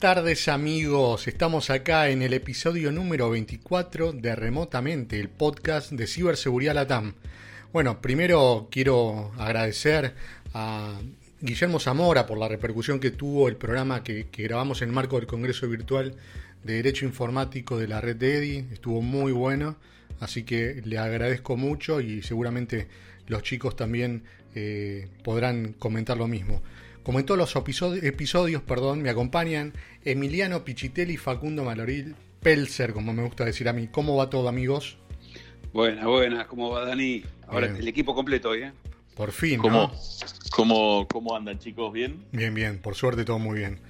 Buenas tardes amigos, estamos acá en el episodio número 24 de Remotamente, el podcast de Ciberseguridad Latam. Bueno, primero quiero agradecer a Guillermo Zamora por la repercusión que tuvo el programa que, grabamos en el marco del Congreso Virtual de Derecho Informático de la red de EDI, estuvo muy bueno, así que le agradezco mucho y seguramente los chicos también eh, podrán comentar lo mismo. Como en todos los episodios, episodios perdón, me acompañan Emiliano Pichitelli y Facundo Maloril Pelzer, como me gusta decir a mí. ¿Cómo va todo, amigos? Buenas, buenas. ¿Cómo va, Dani? Ahora Bien. el equipo completo hoy, ¿eh? Por fin, ¿Cómo, ¿no? cómo, cómo andan chicos? ¿Bien? Bien, bien, por suerte todo muy bien.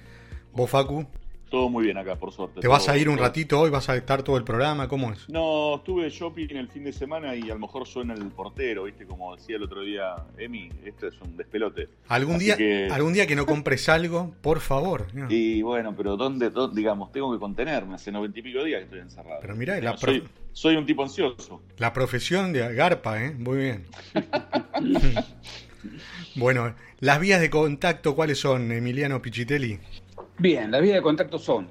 ¿Vos, Facu? Todo muy bien acá, por suerte. ¿Te vas a ir un ratito hoy? ¿Vas a estar todo el programa? ¿Cómo es? No, estuve shopping el fin de semana y a lo mejor suena el portero, ¿viste? Como decía el otro día Emi, esto es un despelote. ¿Algún Así día, que- algún día que no compres algo, por favor. ¿no? Y bueno, pero ¿dónde, dónde- digamos, tengo que contenerme? Hace noventa y pico días que estoy encerrado. Pero mirá, soy, soy un tipo ansioso. La profesión de Garpa, ¿eh? Muy bien. bueno, las vías de contacto, ¿cuáles son, Emiliano Pichitelli? Bien, las vías de contacto son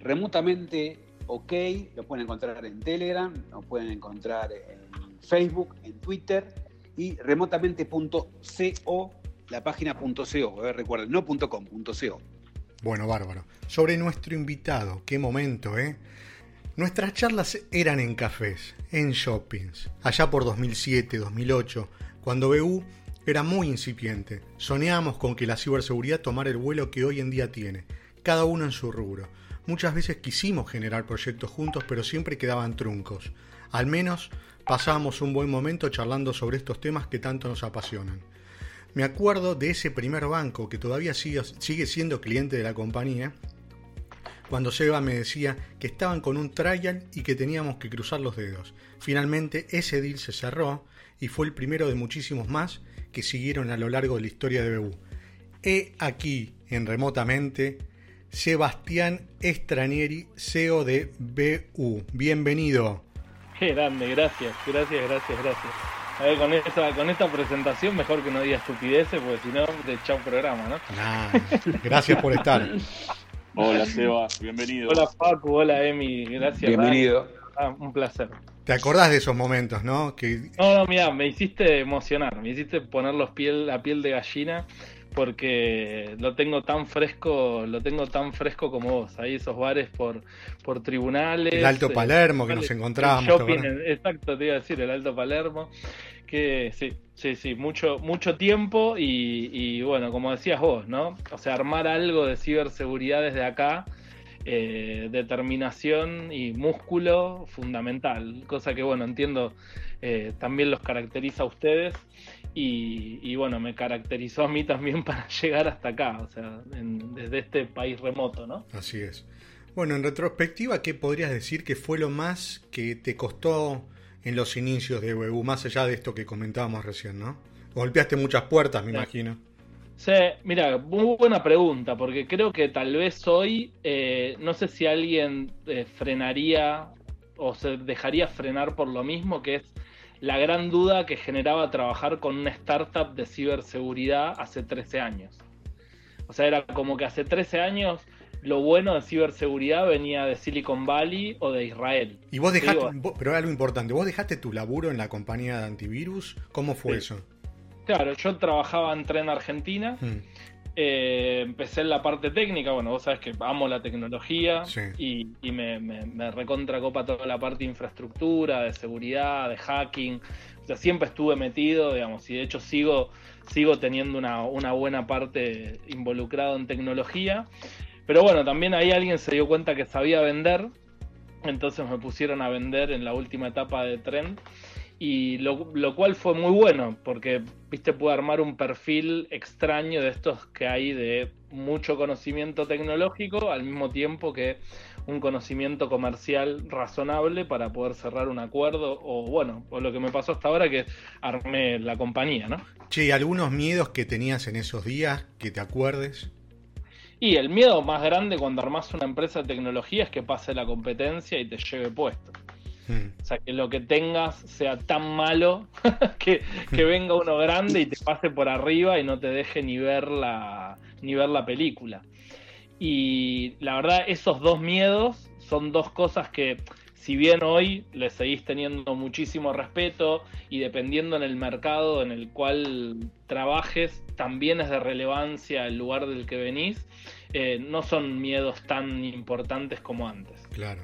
remotamente ok, lo pueden encontrar en Telegram, lo pueden encontrar en Facebook, en Twitter y remotamente.co, la página .co, eh, recuerden, no .com, .co. Bueno, bárbaro. Sobre nuestro invitado, qué momento, ¿eh? Nuestras charlas eran en cafés, en shoppings, allá por 2007, 2008, cuando BU era muy incipiente. Soñábamos con que la ciberseguridad tomara el vuelo que hoy en día tiene, cada uno en su rubro. Muchas veces quisimos generar proyectos juntos, pero siempre quedaban truncos. Al menos pasábamos un buen momento charlando sobre estos temas que tanto nos apasionan. Me acuerdo de ese primer banco que todavía sigue, siendo cliente de la compañía, cuando Seba me decía que estaban con un trial y que teníamos que cruzar los dedos. Finalmente ese deal se cerró y fue el primero de muchísimos más que siguieron a lo largo de la historia de BU. He aquí, en remotamente, Sebastián Estranieri, CEO de BU. Bienvenido. Qué grande, gracias, gracias, gracias, gracias. A ver, con esta, con esta presentación mejor que no diga estupideces, porque si no, te chao programa, ¿no? Nah, gracias por estar. Hola Sebas, bienvenido. Hola Facu, hola Emi, gracias. Bienvenido. Ah, un placer. ¿Te acordás de esos momentos, no? Que No, no, mira, me hiciste emocionar, me hiciste poner los piel, la piel de gallina, porque lo tengo tan fresco, lo tengo tan fresco como vos. Ahí esos bares por, por tribunales. el Alto eh, Palermo que nos encontrábamos. ¿te shopping, en- exacto, te iba a decir, el Alto Palermo. Que sí, sí, sí, mucho, mucho tiempo y, y bueno, como decías vos, ¿no? O sea, armar algo de ciberseguridad desde acá, eh, determinación y músculo fundamental, cosa que bueno, entiendo eh, también los caracteriza a ustedes y, y, bueno, me caracterizó a mí también para llegar hasta acá, o sea, en- desde este país remoto, ¿no? Así es. Bueno, en retrospectiva, ¿qué podrías decir que fue lo más que te costó en los inicios de BU, más allá de esto que comentábamos recién, ¿no? Golpeaste muchas puertas, me Sí. imagino. Sí, mira, muy buena pregunta, porque creo que tal vez hoy, eh, no sé si alguien eh, frenaría o se dejaría frenar por lo mismo, que es la gran duda que generaba trabajar con una startup de ciberseguridad hace 13 años. O sea, era como que hace 13 años lo bueno de ciberseguridad venía de Silicon Valley o de Israel. Y vos dejaste, vos- pero algo importante, ¿vos dejaste tu laburo en la compañía de antivirus? ¿Cómo fue Sí. eso? Claro, yo trabajaba en Tren Argentina, Mm, Eh, empecé en la parte técnica, bueno, vos sabés que amo la tecnología Sí. y, y me, me, me recontra copa toda la parte de infraestructura, de seguridad, de hacking. O sea, siempre estuve metido, digamos, y de hecho sigo, sigo teniendo una, una buena parte involucrado en tecnología. Pero bueno, también ahí alguien se dio cuenta que sabía vender, entonces me pusieron a vender en la última etapa de tren y lo, lo cual fue muy bueno porque viste pude armar un perfil extraño de estos que hay de mucho conocimiento tecnológico al mismo tiempo que un conocimiento comercial razonable para poder cerrar un acuerdo o bueno, o lo que me pasó hasta ahora que armé la compañía, ¿no? Che, ¿algunos miedos que tenías en esos días que te acuerdes? Y el miedo más grande cuando armas una empresa de tecnología es que pase la competencia y te lleve puesto. O sea, que lo que tengas sea tan malo que, que, venga uno grande y te pase por arriba y no te deje ni ver la, ni ver la película. Y la verdad, esos dos miedos son dos cosas que, si bien hoy le seguís teniendo muchísimo respeto y dependiendo en el mercado en el cual trabajes, también es de relevancia el lugar del que venís, eh, no son miedos tan importantes como antes. Claro.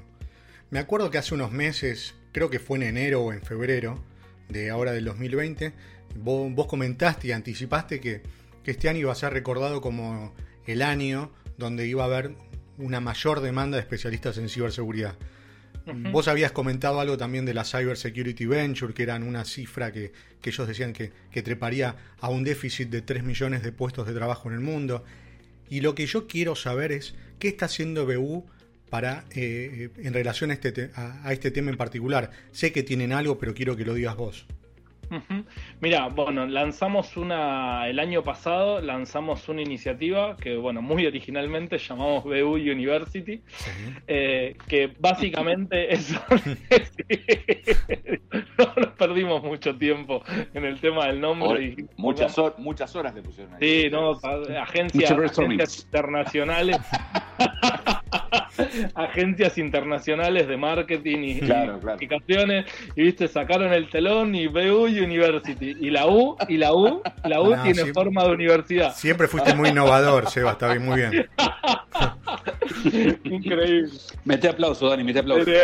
Me acuerdo que hace unos meses, creo que fue en enero o en febrero de ahora del 2020, vos, comentaste y anticipaste que, que este año iba a ser recordado como el año donde iba a haber una mayor demanda de especialistas en ciberseguridad. Vos habías comentado algo también de la Cyber Security Venture, que eran una cifra que, ellos decían que, treparía a un déficit de 3 millones de puestos de trabajo en el mundo. Y lo que yo quiero saber es qué está haciendo BU para, eh, en relación a este, a este tema en particular. Sé que tienen algo, pero quiero que lo digas vos. Mira, bueno, lanzamos una, el año pasado lanzamos una iniciativa que, bueno, muy originalmente llamamos BU University, eh, que básicamente es... no nos perdimos mucho tiempo en el tema del nombre. muchas, muchas horas le pusieron ahí. Sí, no, agencias, agencias internacionales. agencias internacionales de marketing y, claro, y viste, sacaron el telón y BU University. Y la U, y la U, la U tiene forma de universidad. Siempre fuiste muy innovador, Seba, está bien, muy bien. Increíble. Mete aplauso, Dani, mete aplauso.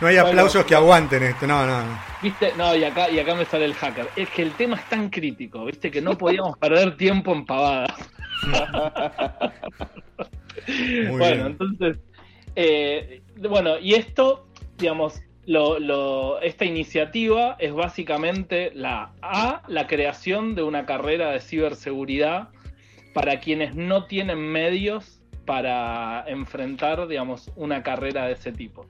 No hay aplausos que aguanten esto, no, no. ¿Viste? No, y acá, y acá me sale el hacker. Es que el tema es tan crítico, ¿viste? Que no podíamos perder tiempo en pavadas. Bueno, entonces, eh, bueno, y esto, digamos, lo, esta iniciativa es básicamente la A, la creación de una carrera de ciberseguridad para quienes no tienen medios para enfrentar, digamos, una carrera de ese tipo.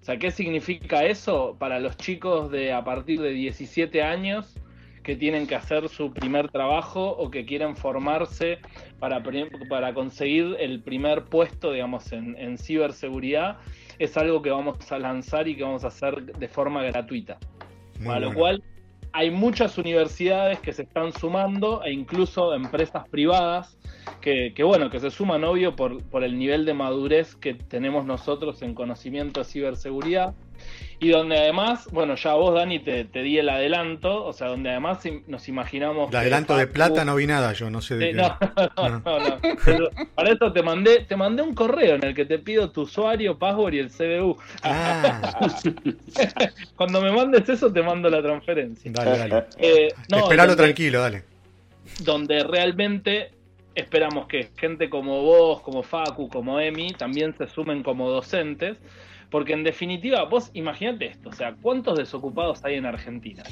O sea, ¿qué significa eso para los chicos de a partir de 17 años que tienen que hacer su primer trabajo o que quieren formarse para, para conseguir el primer puesto, digamos, en, ciberseguridad, es algo que vamos a lanzar y que vamos a hacer de forma gratuita. a lo cual hay muchas universidades que se están sumando e incluso empresas privadas que, que bueno, que se suman obvio por, por el nivel de madurez que tenemos nosotros en conocimiento de ciberseguridad y donde además, bueno, ya vos, Dani, te, di el adelanto, o sea, donde además nos imaginamos... El adelanto de plata no vi nada, yo no sé de qué. No, no, no. para eso te mandé, te mandé un correo en el que te pido tu usuario, password y el CBU. Ah. Cuando me mandes eso, te mando la transferencia. Dale, dale. Eh, Esperalo tranquilo, dale. Donde realmente esperamos que gente como vos, como Facu, como Emi, también se sumen como docentes porque en definitiva, vos imagínate esto, o sea, ¿cuántos desocupados hay en Argentina?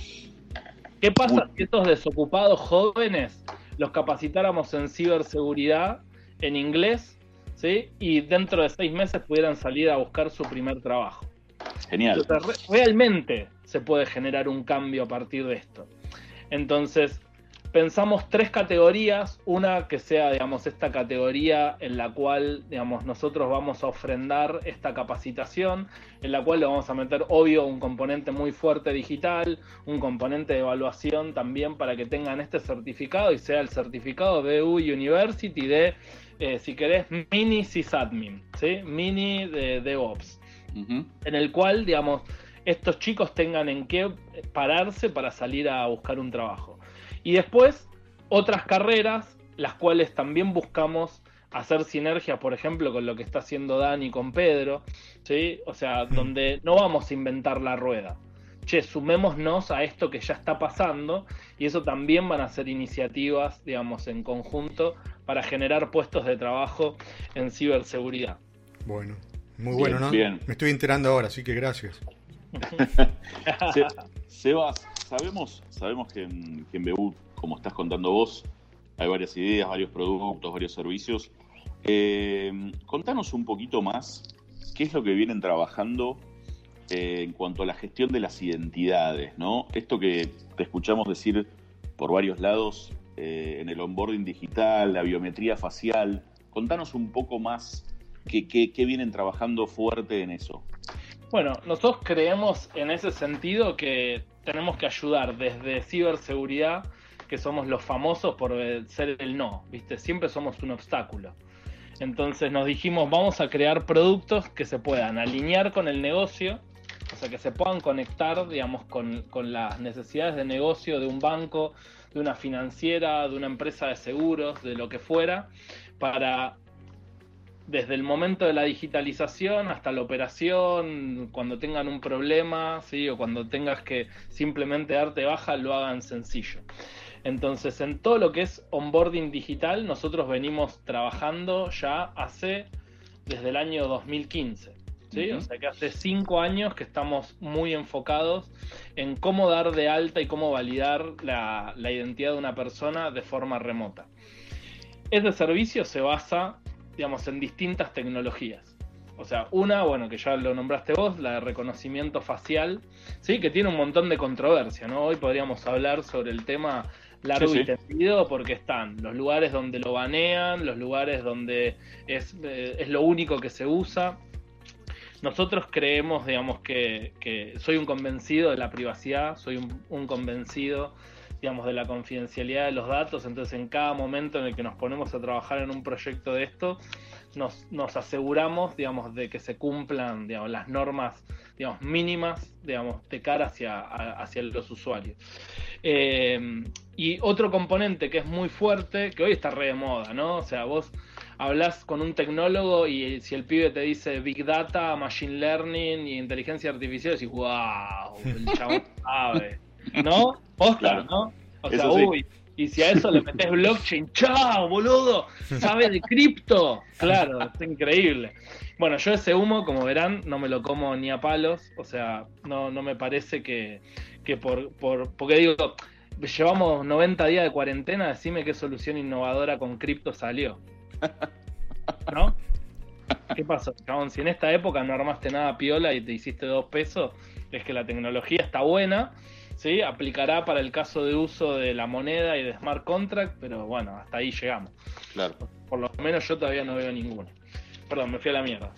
¿Qué pasa si estos desocupados jóvenes los capacitáramos en ciberseguridad, en inglés, ¿sí? y dentro de seis meses pudieran salir a buscar su primer trabajo? Genial. realmente se puede generar un cambio a partir de esto. Entonces, pensamos tres categorías, una que sea, digamos, esta categoría en la cual, digamos, nosotros vamos a ofrendar esta capacitación, en la cual le vamos a meter, obvio, un componente muy fuerte digital, un componente de evaluación también para que tengan este certificado y sea el certificado de U University de, eh, si querés, mini sysadmin, ¿sí? Mini de DevOps, en el cual, digamos, estos chicos tengan en qué pararse para salir a buscar un trabajo. Y después, otras carreras, las cuales también buscamos hacer sinergias, por ejemplo, con lo que está haciendo Dani con Pedro, ¿sí? O sea, donde no vamos a inventar la rueda. Che, sumémonos a esto que ya está pasando y eso también van a ser iniciativas, digamos, en conjunto para generar puestos de trabajo en ciberseguridad. Bueno, muy bueno, ¿no? Bien. Me estoy enterando ahora, así que gracias. Sebas, sabemos, sabemos que en, que como estás contando vos, hay varias ideas, varios productos, varios servicios. Eh, contanos un poquito más qué es lo que vienen trabajando eh, en cuanto a la gestión de las identidades, ¿no? Esto que te escuchamos decir por varios lados eh, en el onboarding digital, la biometría facial. Contanos un poco más qué vienen trabajando fuerte en eso. Bueno, nosotros creemos en ese sentido que tenemos que ayudar desde ciberseguridad, que somos los famosos por ser el no, ¿viste? Siempre somos un obstáculo. Entonces nos dijimos, vamos a crear productos que se puedan alinear con el negocio, o sea, que se puedan conectar, digamos, con, con las necesidades de negocio de un banco, de una financiera, de una empresa de seguros, de lo que fuera, para desde el momento de la digitalización hasta la operación, cuando tengan un problema, ¿sí? o cuando tengas que simplemente darte baja, lo hagan sencillo. Entonces, en todo lo que es onboarding digital, nosotros venimos trabajando ya hace desde el año 2015. ¿sí? O sea que hace cinco años que estamos muy enfocados en cómo dar de alta y cómo validar la, la identidad de una persona de forma remota. Este servicio se basa digamos, en distintas tecnologías. O sea, una, bueno, que ya lo nombraste vos, la de reconocimiento facial, sí, que tiene un montón de controversia, ¿no? Hoy podríamos hablar sobre el tema largo y tendido porque están los lugares donde lo banean, los lugares donde es, eh, es lo único que se usa. Nosotros creemos, digamos, que, que, soy un convencido de la privacidad, soy un, un convencido digamos, de la confidencialidad de los datos, entonces en cada momento en el que nos ponemos a trabajar en un proyecto de esto, nos, nos aseguramos, digamos, de que se cumplan, digamos, las normas, digamos, mínimas, digamos, de cara hacia, hacia los usuarios. Eh, y otro componente que es muy fuerte, que hoy está re de moda, ¿no? O sea, vos hablas con un tecnólogo y si el pibe te dice Big Data, Machine Learning y inteligencia artificial, decís, wow, el chabón sabe. ¿No? Oscar, ¿no? O sea, uy, y si a eso le metes blockchain, ¡chao, boludo! ¿Sabe de cripto? Claro, es increíble. Bueno, yo ese humo, como verán, no me lo como ni a palos. O sea, no, no me parece que, que por, por. Porque digo, llevamos 90 días de cuarentena, decime qué solución innovadora con cripto salió. ¿No? ¿Qué pasó, chabón? Si en esta época no armaste nada piola y te hiciste dos pesos, es que la tecnología está buena ¿sí? Aplicará para el caso de uso de la moneda y de smart contract, pero bueno, hasta ahí llegamos. Claro. Por lo menos yo todavía no veo ninguno. Perdón, me fui a la mierda.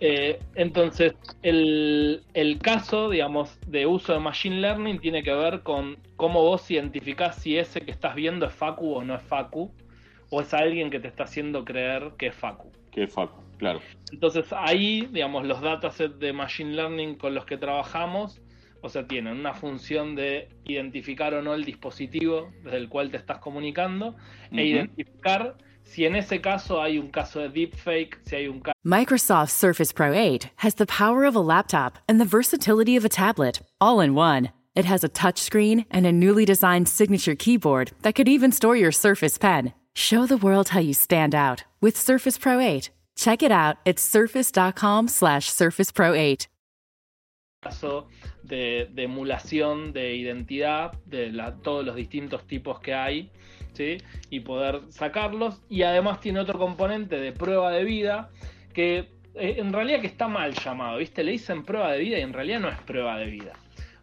Eh, entonces, el, el, caso, digamos, de uso de Machine Learning tiene que ver con cómo vos identificás si ese que estás viendo es Facu o no es Facu, o es alguien que te está haciendo creer que es Facu. Que es Facu, claro. Entonces, ahí, digamos, los datasets de Machine Learning con los que trabajamos o sea, tienen una función de identificar o no el dispositivo desde el cual te estás comunicando e identificar si en ese caso hay un caso de deepfake, si hay un caso. Microsoft Surface Pro 8 has the power of a laptop and the versatility of a tablet, all in one. It has a touchscreen and a newly designed signature keyboard that could even store your Surface Pen. Show the world how you stand out with Surface Pro 8. Check it out at surface.com slash surface pro 8. Caso de, emulación de identidad de todos los distintos tipos que hay, ¿sí? y poder sacarlos. Y además tiene otro componente de prueba de vida que eh, en realidad que está mal llamado, ¿viste? Le dicen prueba de vida y en realidad no es prueba de vida.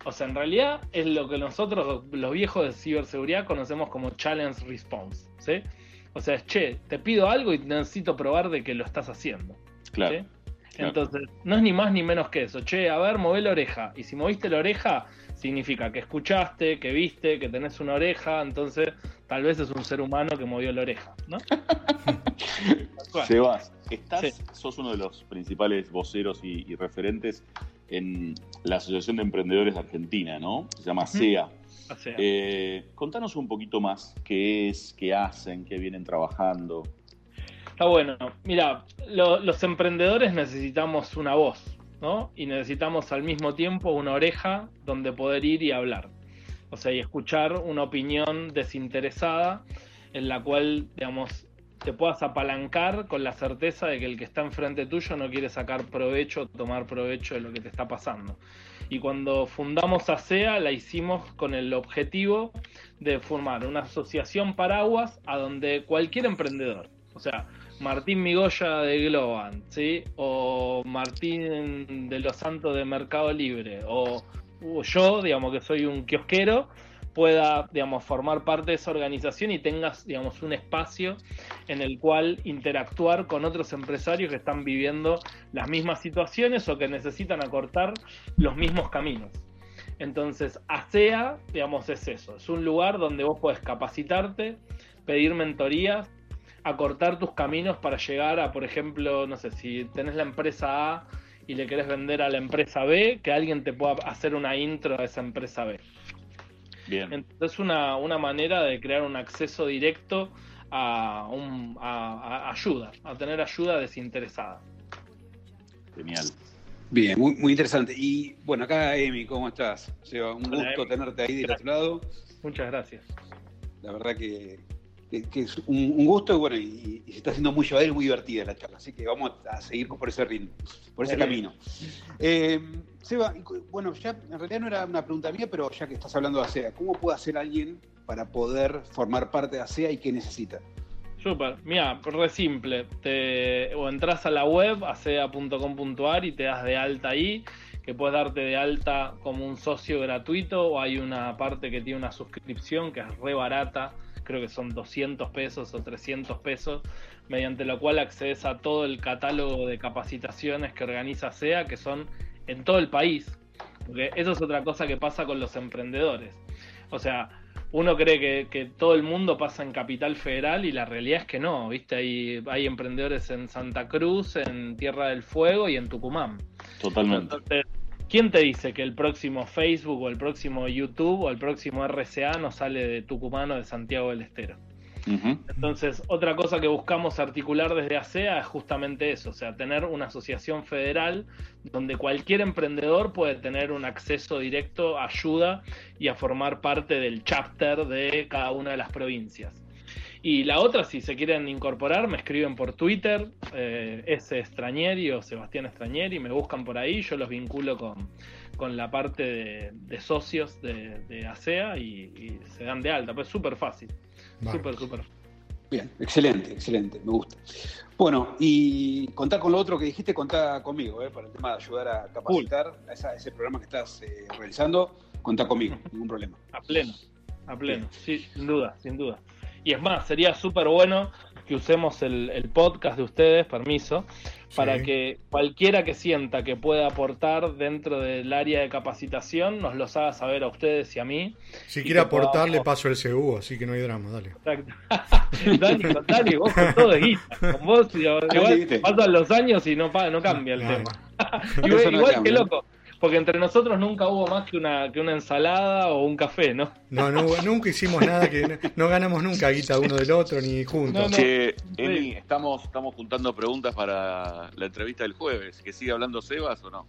O sea, en realidad es lo que nosotros, los viejos de ciberseguridad, conocemos como challenge response, ¿sí? O sea, es, che, te pido algo y necesito probar de que lo estás haciendo. Claro. Entonces, no es ni más ni menos que eso. Che, a ver, mové la oreja. Y si moviste la oreja, significa que escuchaste, que viste, que tenés una oreja. Entonces, tal vez es un ser humano que movió la oreja, ¿no? Sebas, estás, sos uno de los principales voceros y, referentes en la Asociación de Emprendedores de Argentina, ¿no? Se llama SEA. Eh, contanos un poquito más qué es, qué hacen, qué vienen trabajando. Está bueno. Mira, los emprendedores necesitamos una voz, ¿no? Y necesitamos al mismo tiempo una oreja donde poder ir y hablar. O sea, y escuchar una opinión desinteresada en la cual, digamos, te puedas apalancar con la certeza de que el que está enfrente tuyo no quiere sacar provecho tomar provecho de lo que te está pasando. Y cuando fundamos ASEA la hicimos con el objetivo de formar una asociación paraguas a donde cualquier emprendedor, o sea, Martín Migoya de Globan, ¿sí? O Martín de los Santos de Mercado Libre, o, yo, digamos que soy un kiosquero, pueda, digamos, formar parte de esa organización y tengas, digamos, un espacio en el cual interactuar con otros empresarios que están viviendo las mismas situaciones o que necesitan acortar los mismos caminos. Entonces, ASEA, digamos, es eso, es un lugar donde vos podés capacitarte, pedir mentorías, acortar tus caminos para llegar a, por ejemplo, no sé, si tenés la empresa A y le querés vender a la empresa B, que alguien te pueda hacer una intro a esa empresa B. Bien. Entonces es una, una manera de crear un acceso directo a, un, a, a ayuda, a tener ayuda desinteresada. Genial. Bien, muy, muy interesante. Y bueno, acá Emi, ¿cómo estás? Un Hola, gusto tenerte ahí del otro lado. Muchas gracias. La verdad que, que- que es un, un gusto y bueno, y, y se está haciendo muy llevadera y muy divertida la charla. Así que vamos a seguir por ese ritmo, por ese camino. Eh, Seba, bueno, ya en realidad no era una pregunta mía, pero ya que estás hablando de ASEA, ¿cómo puede hacer alguien para poder formar parte de ASEA y qué necesita? Súper. Mira, re simple. Te, o entras a la web, acea.com.ar y te das de alta ahí, que puedes darte de alta como un socio gratuito o hay una parte que tiene una suscripción que es re barata, creo que son 200 pesos o 300 pesos, mediante lo cual accedes a todo el catálogo de capacitaciones que organiza SEA, que son en todo el país. Porque eso es otra cosa que pasa con los emprendedores. O sea, uno cree que, que todo el mundo pasa en Capital Federal y la realidad es que no, ¿viste? Hay, hay emprendedores en Santa Cruz, en Tierra del Fuego y en Tucumán. Totalmente. Entonces, ¿quién te dice que el próximo Facebook o el próximo YouTube o el próximo RCA no sale de Tucumán o de Santiago del Estero? Entonces, otra cosa que buscamos articular desde ASEA es justamente eso, o sea, tener una asociación federal donde cualquier emprendedor puede tener un acceso directo a ayuda y a formar parte del chapter de cada una de las provincias. Y la otra, si se quieren incorporar, me escriben por Twitter, eh, S. Estrañeri o Sebastián Estrañeri, me buscan por ahí, yo los vinculo con, con la parte de, de socios de, de ASEA y, y se dan de alta, pues súper fácil. Vale. Súper, súper. Bien, excelente, excelente, me gusta. Bueno, y contar con lo otro que dijiste, contá conmigo, ¿eh? para el tema de ayudar a capacitar a, esa- a ese programa que estás eh, realizando, contá conmigo, ningún problema. A pleno, a pleno, sí, sin duda, sin duda. Y es más, sería súper bueno que usemos el, el podcast de ustedes, permiso, para que cualquiera que sienta que pueda aportar dentro del área de capacitación nos los haga saber a ustedes y a mí. Si quiere podamos- aportar, le paso el CU, así que no hay drama, dale. Exacto. Dani, con Dani, vos con todo de guita. Con vos, igual, pasan los años y no, no cambia el No, tema. Igual no igual que loco, porque entre nosotros nunca hubo más que una, que una ensalada o un café, ¿no? No, no, nunca hicimos nada que no, no ganamos nunca guita uno del otro ni juntos. No, no. Che, Emi, estamos, estamos juntando preguntas para la entrevista del jueves. ¿Que sigue hablando Sebas o no?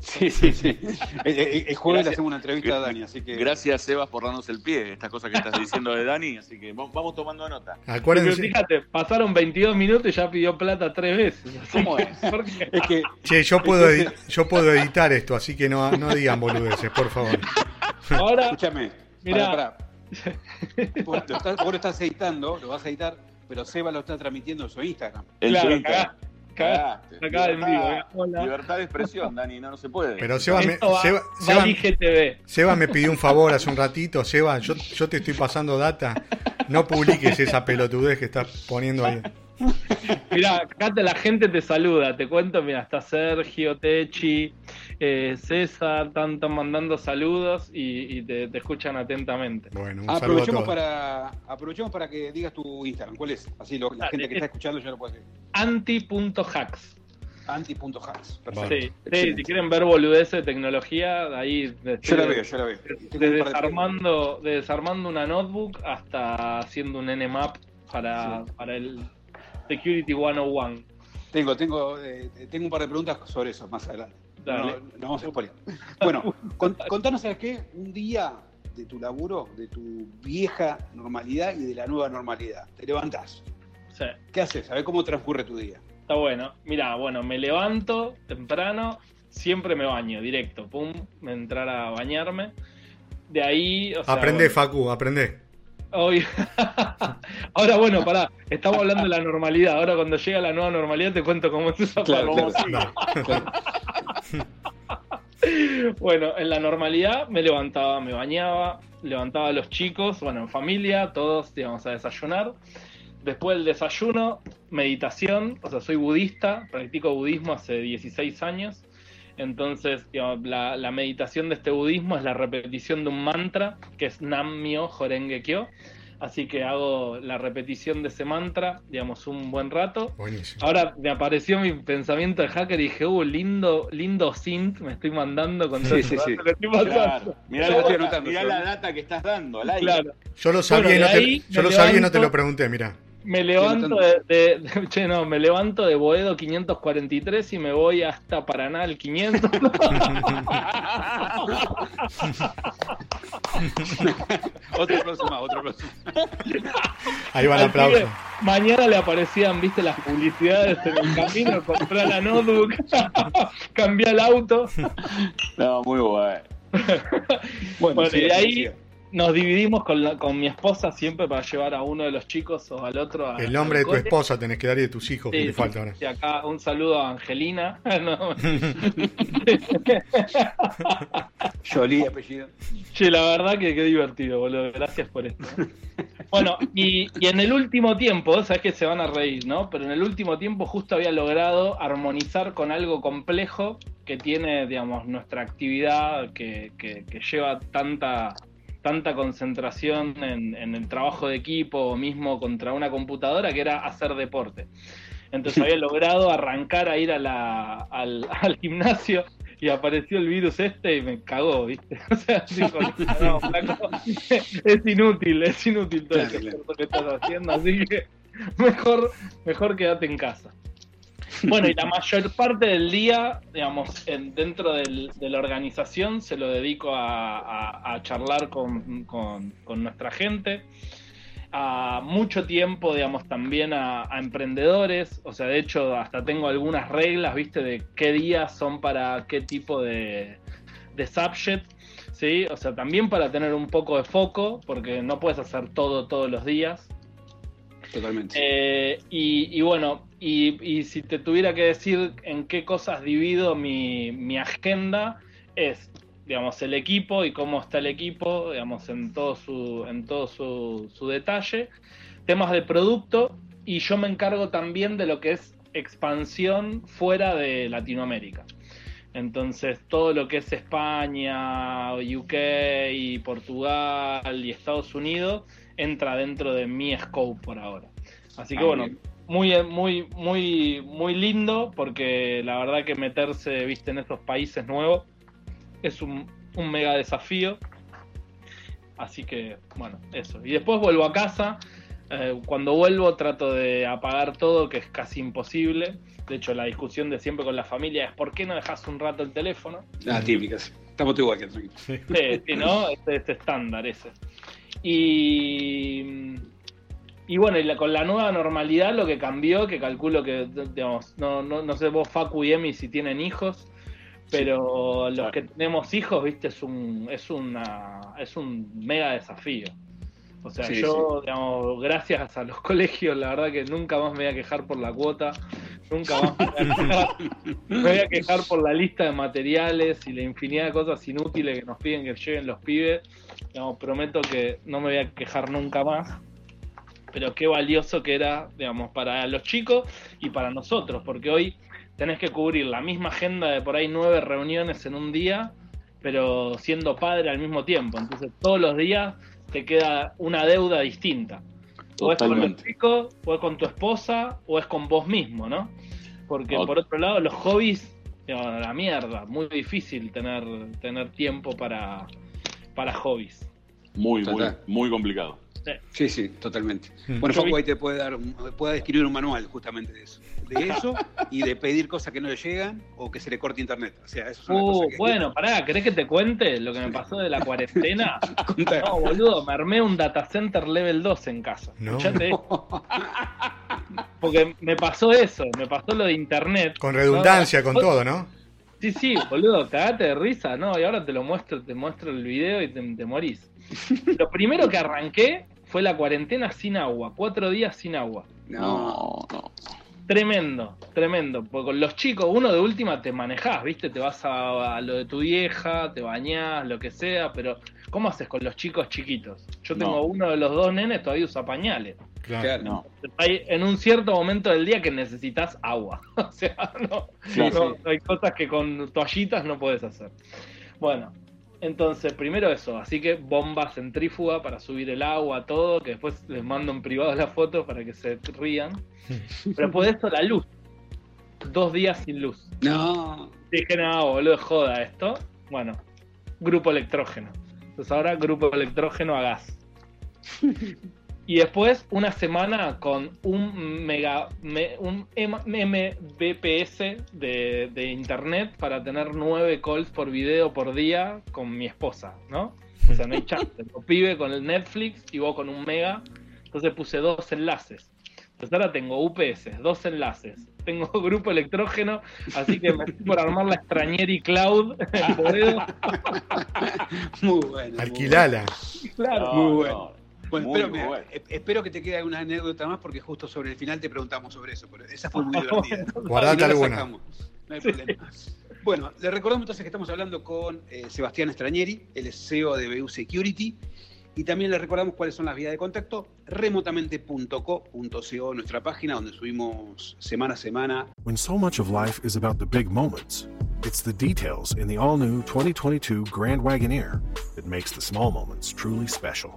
Sí, sí, sí. El, el- el jueves le hacemos una entrevista a Dani, así que... Gracias, Sebas, por darnos el pie. Estas cosas que estás diciendo de Dani. Así que vamos, tomando nota. Pero Acuérdense, fíjate, pasaron 22 minutos y ya pidió plata tres veces. ¿Cómo es? que che, yo puedo, yo puedo editar esto, así que no, no digan boludeces, por favor. Ahora, Escúchame, Mirá. pará, pará. Vos, lo estás, vos lo estás editando, lo vas a editar, pero Seba lo está transmitiendo en su Instagram. El Claro, cagá, cagá, Cagaste. acá en vivo. ¿eh? Libertad, Hola. libertad de expresión, Dani, no, no se puede. Pero Seba me, va, Seba, va Seba-. Seba me pidió un favor hace un ratito. Seba, yo, yo te estoy pasando data. No publiques esa pelotudez que estás poniendo ahí. Mirá, acá te- la gente te saluda, te cuento, mira, está Sergio, Techi, eh, César, están, están mandando saludos y, y te, te escuchan atentamente. Bueno, un saludo a Aprovechemos para, aprovechemos para que digas tu Instagram. ¿Cuál es? Así lo- la Dale, gente que es- está escuchando ya lo puede hacer. Anti.hacks. Anti.hacks. Perfecto. Sí, sí, si quieren ver boludeces de tecnología, de ahí desde, Yo la veo, yo la veo. Desarmando, de desarmando una notebook hasta haciendo un Nmap para, Sí. para el Security 101. Tengo, tengo, eh, tengo un par de preguntas sobre eso más adelante. Dale. No, no vamos a spoiler. Bueno, con- contanos, ¿sabes qué? Un día de tu laburo, de tu vieja normalidad y de la nueva normalidad. Te levantás. Sí. ¿Qué haces? A ver cómo transcurre tu día. Está bueno. Mira, bueno, me levanto temprano, siempre me baño, directo. Pum, me entrar a bañarme. De ahí. O sea, aprende, bueno, Facu, aprende. Hoy- Ahora, bueno, pará, estamos hablando de la normalidad. Ahora, cuando llega la nueva normalidad, te cuento cómo es esa Claro. Bueno, en la normalidad me levantaba, me bañaba, levantaba a los chicos, bueno, en familia, todos íbamos a desayunar. Después del desayuno, meditación, o sea, soy budista, practico budismo hace 16 años. Entonces, digamos, la, la meditación de este budismo es la repetición de un mantra, que es Nam-myo Horenge Kyo. Así que hago la repetición de ese mantra, digamos, un buen rato. Buenísimo. Ahora me apareció mi pensamiento de hacker y dije, uh, lindo, lindo synth me estoy mandando con todo Sí, sí, sí. Claro. Mirá, la, data, mirá la data que estás dando al aire. Claro. Yo lo sabía, Bueno, y no te, yo lo sabía y no te lo pregunté, mira. Me levanto de, de- de- che, no, me levanto de Boedo 543 y me voy hasta Paraná el 500. Otro aplauso más, otro aplauso. Ahí va el Al aplauso. Mañana le aparecían, viste, las publicidades en el camino, compré la notebook, cambié el auto. No, muy bueno. Bueno, y siga, de ahí. Nos dividimos con, la- con mi esposa siempre para llevar a uno de los chicos o al otro. a- El nombre de tu esposa tenés que dar y de tus hijos, que Sí, te falta ahora. sí, acá un saludo a Angelina. No. Jolie, apellido. Che, la verdad que qué divertido, boludo. Gracias por esto. Bueno, y, y en el último tiempo, sabes que se van a reír, ¿no? Pero en el último tiempo justo había logrado armonizar con algo complejo que tiene, digamos, nuestra actividad que, que- que lleva tanta tanta concentración en, en el trabajo de equipo o mismo contra una computadora que era hacer deporte. Entonces había logrado arrancar a ir a la- al, al gimnasio y apareció el virus este y me cagó, ¿viste? O sea, dijo, no, flaco, es inútil, es inútil todo Claro, claro. esfuerzo que estás haciendo, así que mejor, mejor quédate en casa. Bueno, y la mayor parte del día, digamos, en- dentro de la organización se lo dedico a, charlar con, nuestra gente, a mucho tiempo, digamos, también a, a emprendedores, o sea, de hecho, hasta tengo algunas reglas, viste, de qué días son para qué tipo de, de subject, ¿sí? O sea, también para tener un poco de foco, porque no puedes hacer todo todos los días. Totalmente. Eh, y, bueno, y, y si te tuviera que decir en qué cosas divido mi, mi agenda, es, digamos, el equipo y cómo está el equipo, digamos, en todo su, en todo su, su detalle, temas de producto, y yo me encargo también de lo que es expansión fuera de Latinoamérica. Entonces, todo lo que es España, UK y Portugal y Estados Unidos entra dentro de mi scope por ahora. Así que Ah, bueno, muy, muy, muy, muy lindo porque la verdad que meterse, viste, en esos países nuevos es un, un mega desafío. Así que, bueno, eso. Y después vuelvo a casa. Eh, cuando vuelvo trato de apagar todo, que es casi imposible. De hecho, la discusión de siempre con la familia es ¿por qué no dejas un rato el teléfono? Ah, típicas. Estamos igual que tranquilo. Sí, sí, ¿no? Este, este estándar ese. Y, y bueno, y la- con la nueva normalidad lo que cambió, que calculo que, digamos, no, no, no sé vos, Facu y Emi, si tienen hijos, pero los Claro. que tenemos hijos, viste, es un, es una, es un mega desafío. O sea, Sí, yo, digamos, gracias a los colegios, la verdad que nunca más me voy a quejar por la cuota, nunca más me voy a quejar, me voy a quejar por la lista de materiales y la infinidad de cosas inútiles que nos piden que lleven los pibes. Digamos, prometo que no me voy a quejar nunca más. Pero qué valioso que era, digamos, para los chicos y para nosotros, porque hoy tenés que cubrir la misma agenda de por ahí nueve reuniones en un día, pero siendo padre al mismo tiempo. Entonces todos los días te queda una deuda distinta. O es con los chicos, o es con tu esposa, o es con vos mismo, ¿no? Porque por otro lado, los hobbies, la mierda, muy difícil tener, tener tiempo para, para hobbies. Muy, muy, Total. muy complicado. Sí, sí, totalmente. Mm. Bueno, Facu ahí te puede dar, un- puede escribir un manual justamente de eso. De eso y de pedir cosas que no le llegan o que se le corte internet. O sea, eso es una Uh, cosa que... bueno, pará, ¿querés que te cuente lo que me pasó de la cuarentena? No, boludo, me armé un data center level 2 en casa. No. Porque me pasó eso, me pasó lo de internet. Con redundancia, ¿no? con todo, ¿no? Sí, sí, boludo, cagate de risa, ¿no? Y ahora te lo muestro, te muestro el video y te, te morís. Lo primero que arranqué fue la cuarentena sin agua, cuatro días sin agua. No, No. Tremendo, tremendo. Porque con los chicos, uno de última te manejás, ¿viste? Te vas a, a lo de tu vieja, te bañás, lo que sea, pero ¿cómo haces con los chicos chiquitos? Yo tengo No. uno de los dos nenes, todavía usa pañales. Claro. No. Hay en un cierto momento del día que necesitas agua. O sea, no, Claro. no- hay cosas que con toallitas no puedes hacer. Bueno, entonces, primero eso, así que bomba centrífuga para subir el agua, todo, que después les mando en privado las fotos para que se rían. Pero después de eso, la luz. Dos días sin luz. No. Dije, no, boludo, joda esto. Bueno, grupo electrógeno. Entonces ahora grupo electrógeno a gas. Y después una semana con un mega me- un M- mbps de, de internet para tener nueve calls por video por día con mi esposa, ¿no? O sea, no hay chance. Lo pibe con el Netflix y vos con un mega. Entonces puse dos enlaces. Entonces ahora tengo UPS, dos enlaces. Tengo grupo electrógeno, así que me estoy por armar la Extrañeri Cloud en. Muy bueno. muy Alquilala. Claro. Muy No, bueno. no. Bueno, Muy espero, mira, bueno. e- espero que te quede alguna anécdota más porque justo sobre el final te preguntamos sobre eso. Pero esa fue muy divertida. Guardate Y no alguna. sacamos, No hay problema. Bueno, le recordamos entonces que estamos hablando con eh, Sebastián Estrañeri, el CEO de BU Security. Y también le recordamos cuáles son las vías de contacto, remotamente.co.co, nuestra página donde subimos semana a semana When so much of life is about the big moments, it's the details in the all new 2022 Grand Wagoneer that makes the small moments truly special.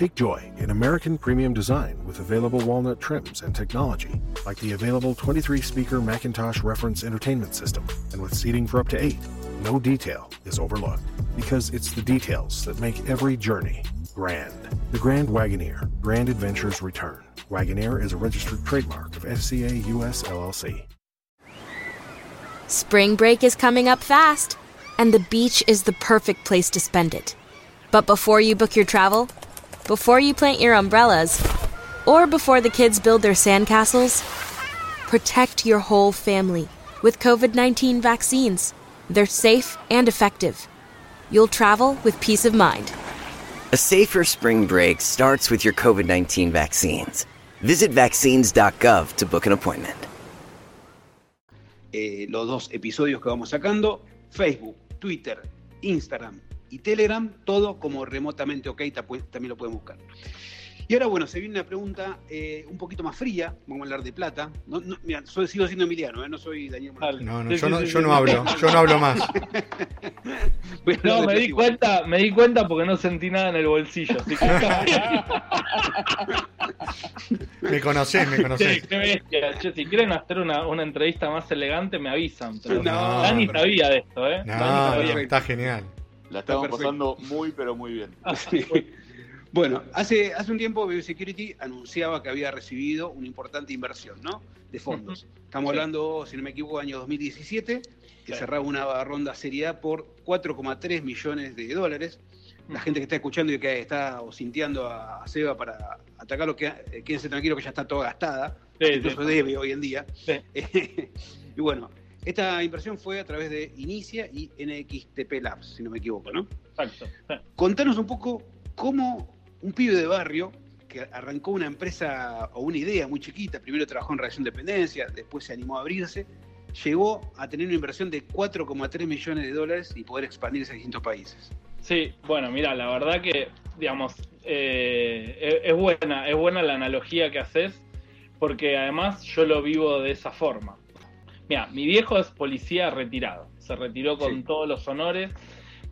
Take joy in American premium design with available walnut trims and technology, like the available 23 speaker Macintosh reference entertainment system, and with seating for up to eight. No detail is overlooked because it's the details that make every journey grand. The Grand Wagoneer, Grand Adventures Return. Wagoneer is a registered trademark of SCA US LLC. Spring break is coming up fast, and the beach is the perfect place to spend it. But before you book your travel, before you plant your umbrellas, or before the kids build their sandcastles, protect your whole family with COVID 19 vaccines. They're safe and effective. You'll travel with peace of mind. A safer spring break starts with your COVID 19 vaccines. Visit vaccines.gov to book an appointment. eh, los dos episodios que vamos sacando, Facebook, Twitter, Instagram y Telegram, todo como remotamente ok, también lo pueden buscar. Y ahora, bueno, se viene una pregunta eh, un poquito más fría, vamos a hablar de plata. No, no, mira, soy, sigo siendo Emiliano, ¿eh? no soy Daniel Morales. No, no, Sí, yo sí, no, sí, yo sí. no hablo, yo no hablo más. No, me di cuenta, me di cuenta porque no sentí nada en el bolsillo. Así que. Me conocés, me Sí, conocés. qué bestia. Che, si quieren hacer una, una entrevista más elegante, me avisan. Pero No, Dani pero- sabía de esto, ¿eh? No, Dani no, sabía. perfecto. está genial. La estamos pasando muy, pero muy bien. Bueno, hace, hace un tiempo BB Security anunciaba que había recibido una importante inversión, ¿no? De fondos. Estamos Sí. hablando, si no me equivoco, año 2017, que cerraba una ronda Serie A por 4,3 millones de dólares. La gente que está escuchando y que está o sintiendo a, Seba para atacarlo, que, eh, quédense tranquilo que ya está toda gastada, Sí, incluso sí. debe hoy en día. Y bueno, esta inversión fue a través de Inicia y NXTP Labs, si no me equivoco, ¿no? Exacto. Contanos un poco cómo un pibe de barrio que arrancó una empresa o una idea muy chiquita, primero trabajó en relación de dependencia, después se animó a abrirse, llegó a tener una inversión de 4,3 millones de dólares y poder expandirse a distintos países. Sí, bueno, mira, la verdad que, digamos, eh, es, es buena, es buena la analogía que haces, porque además yo lo vivo de esa forma. Mira, mi viejo es policía retirado, se retiró con Sí. todos los honores.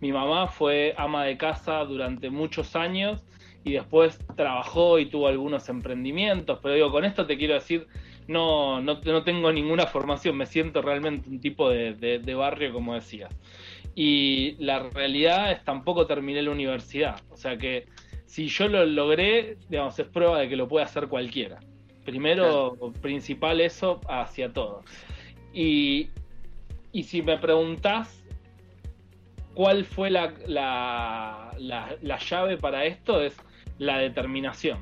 Mi mamá fue ama de casa durante muchos años y después trabajó y tuvo algunos emprendimientos, pero digo, con esto te quiero decir, no, no, no tengo ninguna formación, me siento realmente un tipo de, de- de barrio, como decías. Y la realidad es tampoco terminé la universidad, o sea que si yo lo logré, digamos, es prueba de que lo puede hacer cualquiera. Primero, principal eso hacia todo. Y, y si me preguntás cuál fue la, la, la- la llave para esto, es la determinación.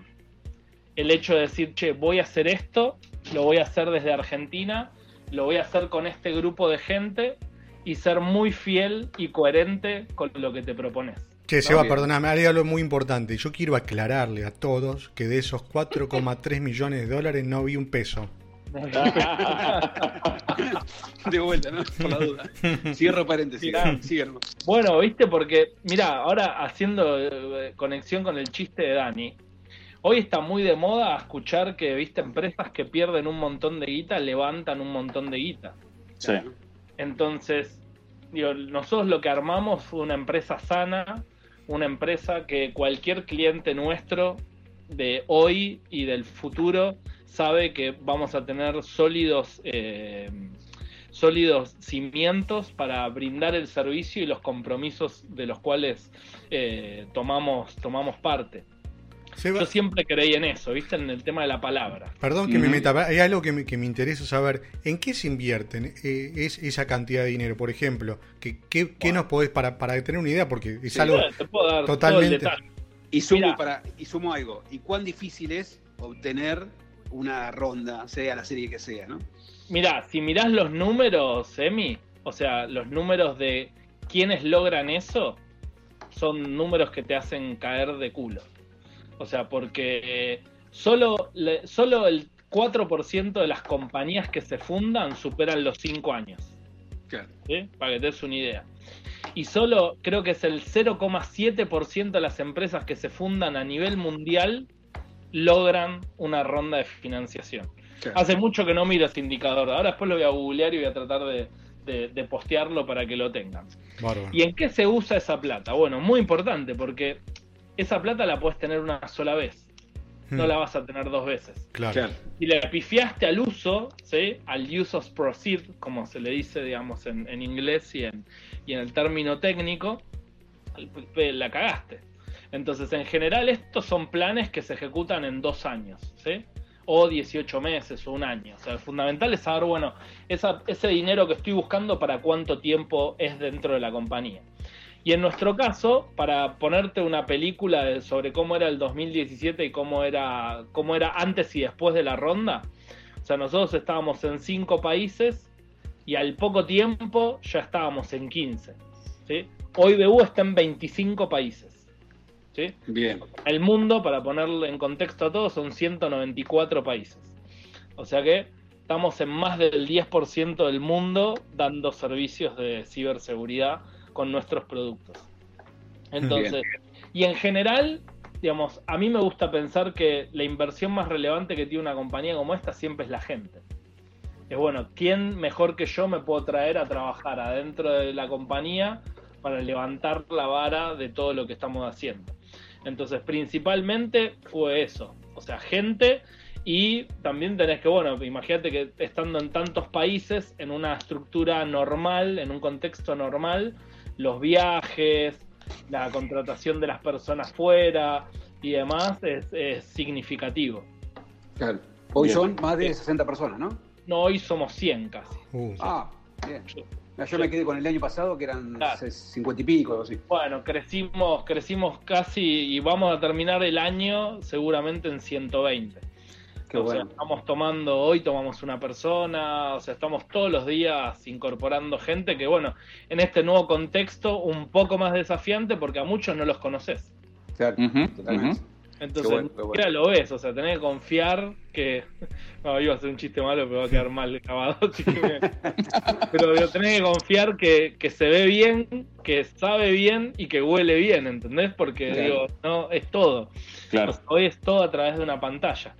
el hecho de decir, che, voy a hacer esto, lo voy a hacer desde Argentina, lo voy a hacer con este grupo de gente y ser muy fiel y coherente con lo que te propones. Che, Seba, perdóname, hay algo muy importante. Yo quiero aclararle a todos que de esos 4,3 millones de dólares no vi un peso. de vuelta, ¿no? Por la duda. Cierro paréntesis. Cierro. Bueno, viste, porque, mira, ahora haciendo eh, conexión con el chiste de Dani, hoy está muy de moda escuchar que, viste, empresas que pierden un montón de guita levantan un montón de guita. Sí. Entonces, digo, nosotros lo que armamos fue una empresa sana, una empresa que cualquier cliente nuestro de hoy y del futuro sabe que vamos a tener sólidos, eh, sólidos cimientos para brindar el servicio y los compromisos de los cuales eh, tomamos, tomamos parte. Yo siempre creí en eso, ¿viste? En el tema de la palabra. Perdón que me meta, hay algo que me, que me, interesa saber. ¿En qué se invierten eh, es, esa cantidad de dinero? Por ejemplo, ¿qué, qué, nos podés, para, para tener una idea? Porque es algo totalmente... Y sumo, para, y sumo algo. ¿Y cuán difícil es obtener una ronda, sea la serie que sea, ¿no? Mirá, si mirás los números, Emi, o sea, los números de quienes logran eso, son números que te hacen caer de culo. O sea, porque solo, solo el 4% de las compañías que se fundan superan los 5 años. Claro. Para que te des una idea. Y solo creo que es el 0,7% de las empresas que se fundan a nivel mundial logran una ronda de financiación. Hace mucho que no miro ese indicador. Ahora después lo voy a googlear y voy a tratar de, postearlo para que lo tengan. ¿Y en qué se usa esa plata? Bueno, muy importante porque esa plata la puedes tener una sola vez. No hmm. la vas a tener dos veces. Claro. Y le pifiaste al uso, ¿sí? al use of proceed, como se le dice, digamos, en, en inglés y en, y en el término técnico, la cagaste. Entonces, en general, estos son planes que se ejecutan en dos años, ¿sí? O 18 meses o un año. O sea, lo fundamental es saber, bueno, ese dinero que estoy buscando para cuánto tiempo es dentro de la compañía. Y en nuestro caso, para ponerte una película sobre cómo era el 2017 y cómo era, cómo era antes y después de la ronda, o sea, nosotros estábamos en cinco países y al poco tiempo ya estábamos en 15. ¿sí? Hoy BU está en 25 países. Bien. El mundo, para ponerle en contexto a todos, son 194 países. O sea que estamos en más del 10% del mundo dando servicios de ciberseguridad con nuestros productos. Entonces, y en general, digamos, a mí me gusta pensar que la inversión más relevante que tiene una compañía como esta siempre es la gente. Es bueno, ¿quién mejor que yo me puedo traer a trabajar adentro de la compañía para levantar la vara de todo lo que estamos haciendo? Entonces, principalmente fue eso. O sea, gente y también tenés que, bueno, imagínate que estando en tantos países, en una estructura normal, en un contexto normal, los viajes, la contratación de las personas fuera y demás es, significativo. Claro. Hoy son más de 60 personas, ¿no? No, hoy somos 100 casi. Uh. Ah, bien. Yo me quedé con el año pasado que eran 50 y pico, así. Bueno, crecimos, crecimos casi y vamos a terminar el año seguramente en 120. Qué o sea, estamos tomando, hoy tomamos una persona, o sea, estamos todos los días incorporando gente que, bueno, en este nuevo contexto un poco más desafiante porque a muchos no los conoces. Claro, totalmente. Entonces, bueno, lo ves, o sea, tenés que confiar que. No, iba a ser un chiste malo, pero va a quedar mal grabado. pero tenés que confiar que, que, se ve bien, que sabe bien y que huele bien, ¿entendés? Porque, digo, no, es todo. Claro. hoy es todo a través de una pantalla.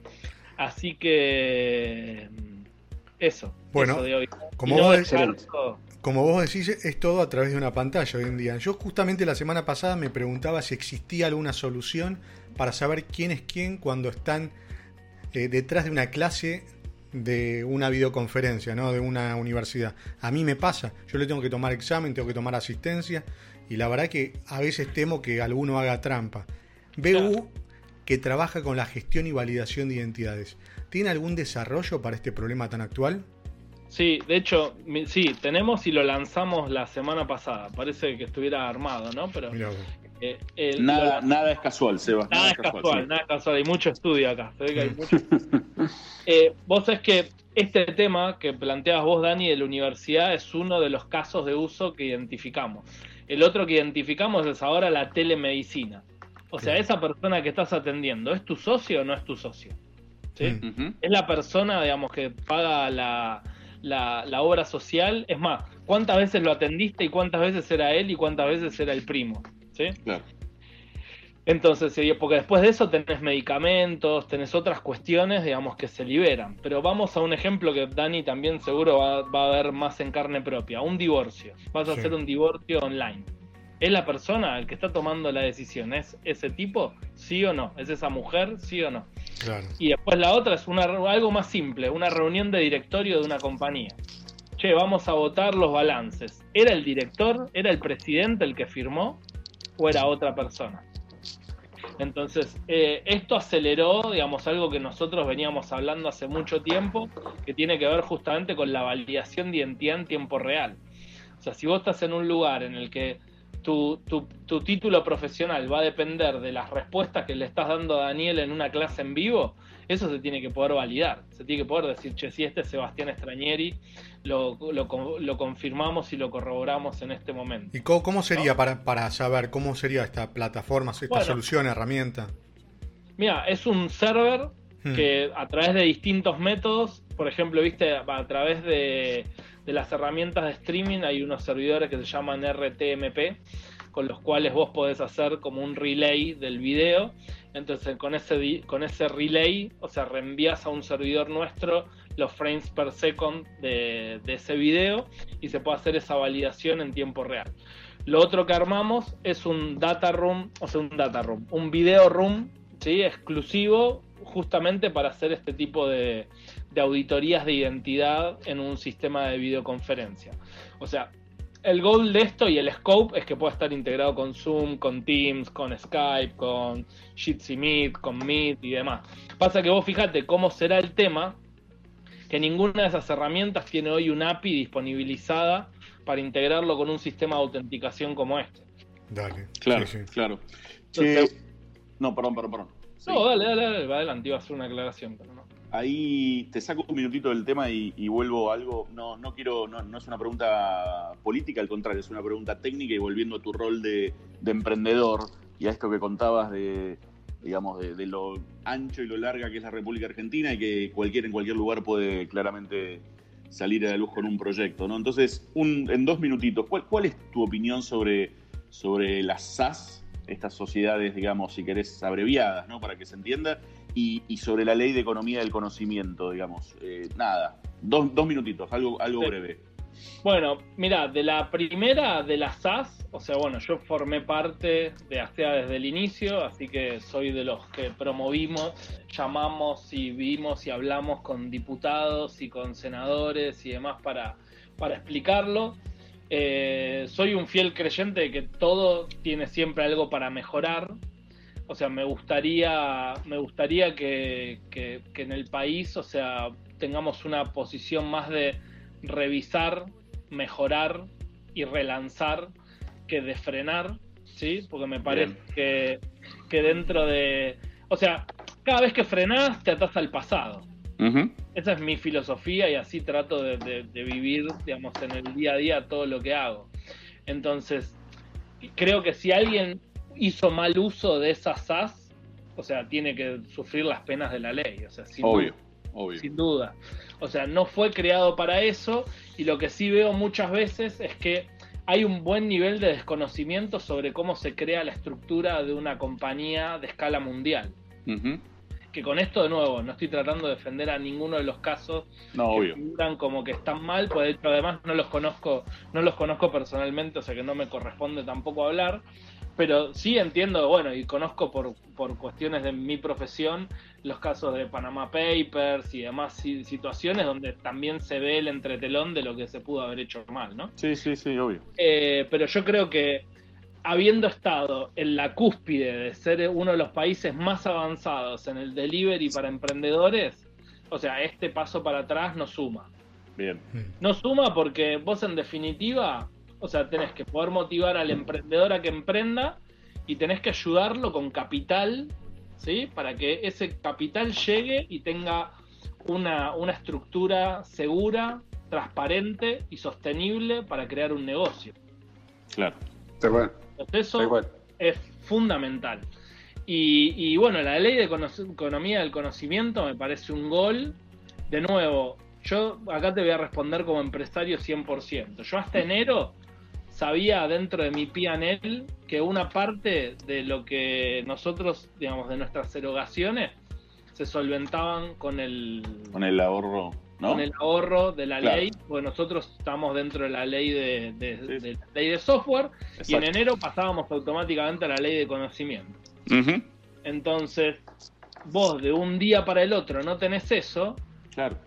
Así que. Eso. Bueno, de hoy. Como, vos como vos decís, es todo a través de una pantalla hoy en día. Yo, justamente la semana pasada, me preguntaba si existía alguna solución para saber quién es quién cuando están eh, detrás de una clase de una videoconferencia, ¿no? De una universidad. A mí me pasa, yo le tengo que tomar examen, tengo que tomar asistencia y la verdad que a veces temo que alguno haga trampa. BU que trabaja con la gestión y validación de identidades. ¿Tiene algún desarrollo para este problema tan actual? Sí, de hecho, sí, tenemos y lo lanzamos la semana pasada. Parece que estuviera armado, ¿no? Pero Eh, el- Nada, nada es casual, Seba. Nada es casual, sí. nada es casual. Hay mucho estudio acá. se ve que hay mucho- Eh, vos sabés que este tema que planteas vos, Dani, de la universidad es uno de los casos de uso que identificamos. El otro que identificamos es ahora la telemedicina. O sea, esa persona que estás atendiendo, ¿es tu socio o no es tu socio? Es la persona, digamos, que paga la, la- la obra social. Es más, ¿cuántas veces lo atendiste y cuántas veces era él y cuántas veces era el primo? ¿Sí? Claro. Entonces, sí, porque después de eso tenés medicamentos, tenés otras cuestiones, digamos, que se liberan. Pero vamos a un ejemplo que Dani también seguro va, va a ver más en carne propia. Un divorcio. Vas a Sí. hacer un divorcio online. ¿Es la persona el que está tomando la decisión? ¿Es ese tipo? ¿Sí o no? ¿Es esa mujer? ¿Sí o no? Claro. Y después la otra es una, algo más simple, una reunión de directorio de una compañía. Che, vamos a votar los balances. ¿Era el director? ¿Era el presidente el que firmó? ¿O era otra persona? Entonces, eh, esto aceleró, digamos, algo que nosotros veníamos hablando hace mucho tiempo, que tiene que ver justamente con la validación de identidad en tiempo real. O sea, si vos estás en un lugar en el que tu, tu- tu título profesional va a depender de las respuestas que le estás dando a Daniel en una clase en vivo, eso se tiene que poder validar. Se tiene que poder decir, che, si este es Sebastián Estrañeri, lo, lo lo confirmamos y lo corroboramos en este momento. ¿Y cómo, cómo sería para, para saber cómo sería esta plataforma, esta Bueno. solución, herramienta? Mira, es un server Hmm. que a través de distintos métodos, por ejemplo, viste, a través de, de las herramientas de streaming hay unos servidores que se llaman RTMP, con los cuales vos podés hacer como un relay del video. Entonces, con ese, con ese relay, o sea, reenvías a un servidor nuestro los frames per second de, de ese video y se puede hacer esa validación en tiempo real. Lo otro que armamos es un data room, o sea, un data room, un video room, ¿sí? Exclusivo justamente para hacer este tipo de, de auditorías de identidad en un sistema de videoconferencia. O sea, el goal de esto y el scope es que pueda estar integrado con Zoom, con Teams, con Skype, con Jitsi Meet, con Meet y demás. Pasa que vos fíjate cómo será el tema, que ninguna de esas herramientas tiene hoy un API disponibilizada para integrarlo con un sistema de autenticación como este. Dale. Claro, Sí, sí. claro. Entonces- no, perdón, perdón, perdón. Sí. No, dale, dale, dale, va adelante, iba a hacer una aclaración, pero no. Ahí te saco un minutito del tema y, vuelvo a algo. No, no quiero, no, es una pregunta política, al contrario, es una pregunta técnica y volviendo a tu rol de, de emprendedor y a esto que contabas de, digamos, de, de lo ancho y lo larga que es la República Argentina y que cualquiera en cualquier lugar puede claramente salir a la luz con un proyecto, ¿no? Entonces, un, en dos minutitos, ¿cuál, cuál es tu opinión sobre, sobre las SAS, estas sociedades, digamos, si querés, abreviadas, ¿no? Para que se entienda, y, y sobre la ley de economía del conocimiento, digamos. Eh, nada, dos, dos minutitos, algo, algo Sí. breve. Bueno, mira, de la primera de las SAS, o sea, bueno, yo formé parte de ASEA desde el inicio, así que soy de los que promovimos, llamamos y vimos y hablamos con diputados y con senadores y demás para, para explicarlo. Eh, soy un fiel creyente de que todo tiene siempre algo para mejorar. O sea, me gustaría, me gustaría que, que- que en el país, o sea, tengamos una posición más de revisar, mejorar y relanzar que de frenar, ¿sí? Porque me parece que, que dentro de... O sea, cada vez que frenás te atas al pasado. Esa es mi filosofía y así trato de, de- de vivir, digamos, en el día a día todo lo que hago. Entonces, creo que si alguien hizo mal uso de esas SAS, o sea, tiene que sufrir las penas de la ley. O sea, sin Obvio, duda obvio. sin duda. O sea, no fue creado para eso y lo que sí veo muchas veces es que hay un buen nivel de desconocimiento sobre cómo se crea la estructura de una compañía de escala mundial. Que con esto, de nuevo, no estoy tratando de defender a ninguno de los casos No, que obvio. figuran como que están mal, pues de hecho además no los conozco, no los conozco personalmente, o sea que no me corresponde tampoco hablar, pero sí entiendo, bueno, y conozco por, por cuestiones de mi profesión los casos de Panama Papers y demás si- situaciones donde también se ve el entretelón de lo que se pudo haber hecho mal, ¿no? Sí, sí, sí, obvio. Eh, pero yo creo que habiendo estado en la cúspide de ser uno de los países más avanzados en el delivery para emprendedores, o sea, este paso para atrás no suma. Bien. No suma porque vos en definitiva, o sea, tenés que poder motivar al emprendedor a que emprenda y tenés que ayudarlo con capital, ¿sí? Para que ese capital llegue y tenga una, una estructura segura, transparente y sostenible para crear un negocio. Claro. Entonces eso es fundamental. Y, y, bueno, la ley de economía del conocimiento me parece un gol. De nuevo, yo acá te voy a responder como empresario 100%. Yo hasta enero sabía dentro de mi PNL que una parte de lo que nosotros, digamos, de nuestras erogaciones se solventaban con el... Con el ahorro, ¿no? Con el ahorro de la ley, porque nosotros estamos dentro de la ley de, de, ley de software y en enero pasábamos automáticamente a la ley de conocimiento. Entonces, vos de un día para el otro no tenés eso. Claro.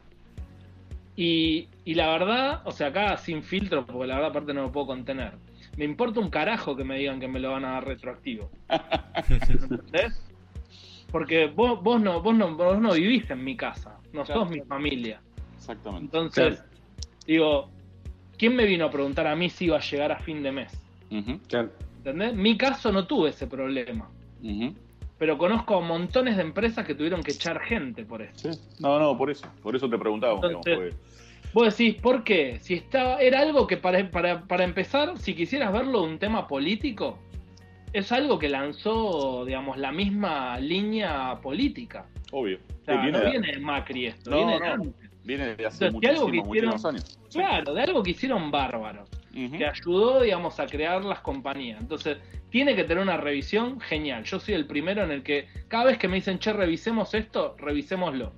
Y, y, la verdad, o sea, acá sin filtro, porque la verdad aparte no lo puedo contener. Me importa un carajo que me digan que me lo van a dar retroactivo. ¿Entendés? Porque vos, vos, no, vos, no, vos no vivís en mi casa, no sos mi familia. Exactamente. Entonces, digo, ¿quién me vino a preguntar a mí si iba a llegar a fin de mes? ¿Entendés? Mi caso no tuve ese problema. Pero conozco montones de empresas que tuvieron que echar gente por eso. No, no, por eso. Por eso te preguntaba. vos decís, ¿por qué? Si estaba, era algo que para, para, para empezar, si quisieras verlo un tema político, es algo que lanzó, digamos, la misma línea política. Obvio. no viene de Macri esto, viene de antes. Viene de hace muchísimos años. Claro, de algo que hicieron bárbaros que ayudó, digamos, a crear las compañías. Entonces, tiene que tener una revisión genial. Yo soy el primero en el que cada vez que me dicen, che, revisemos esto, revisémoslo.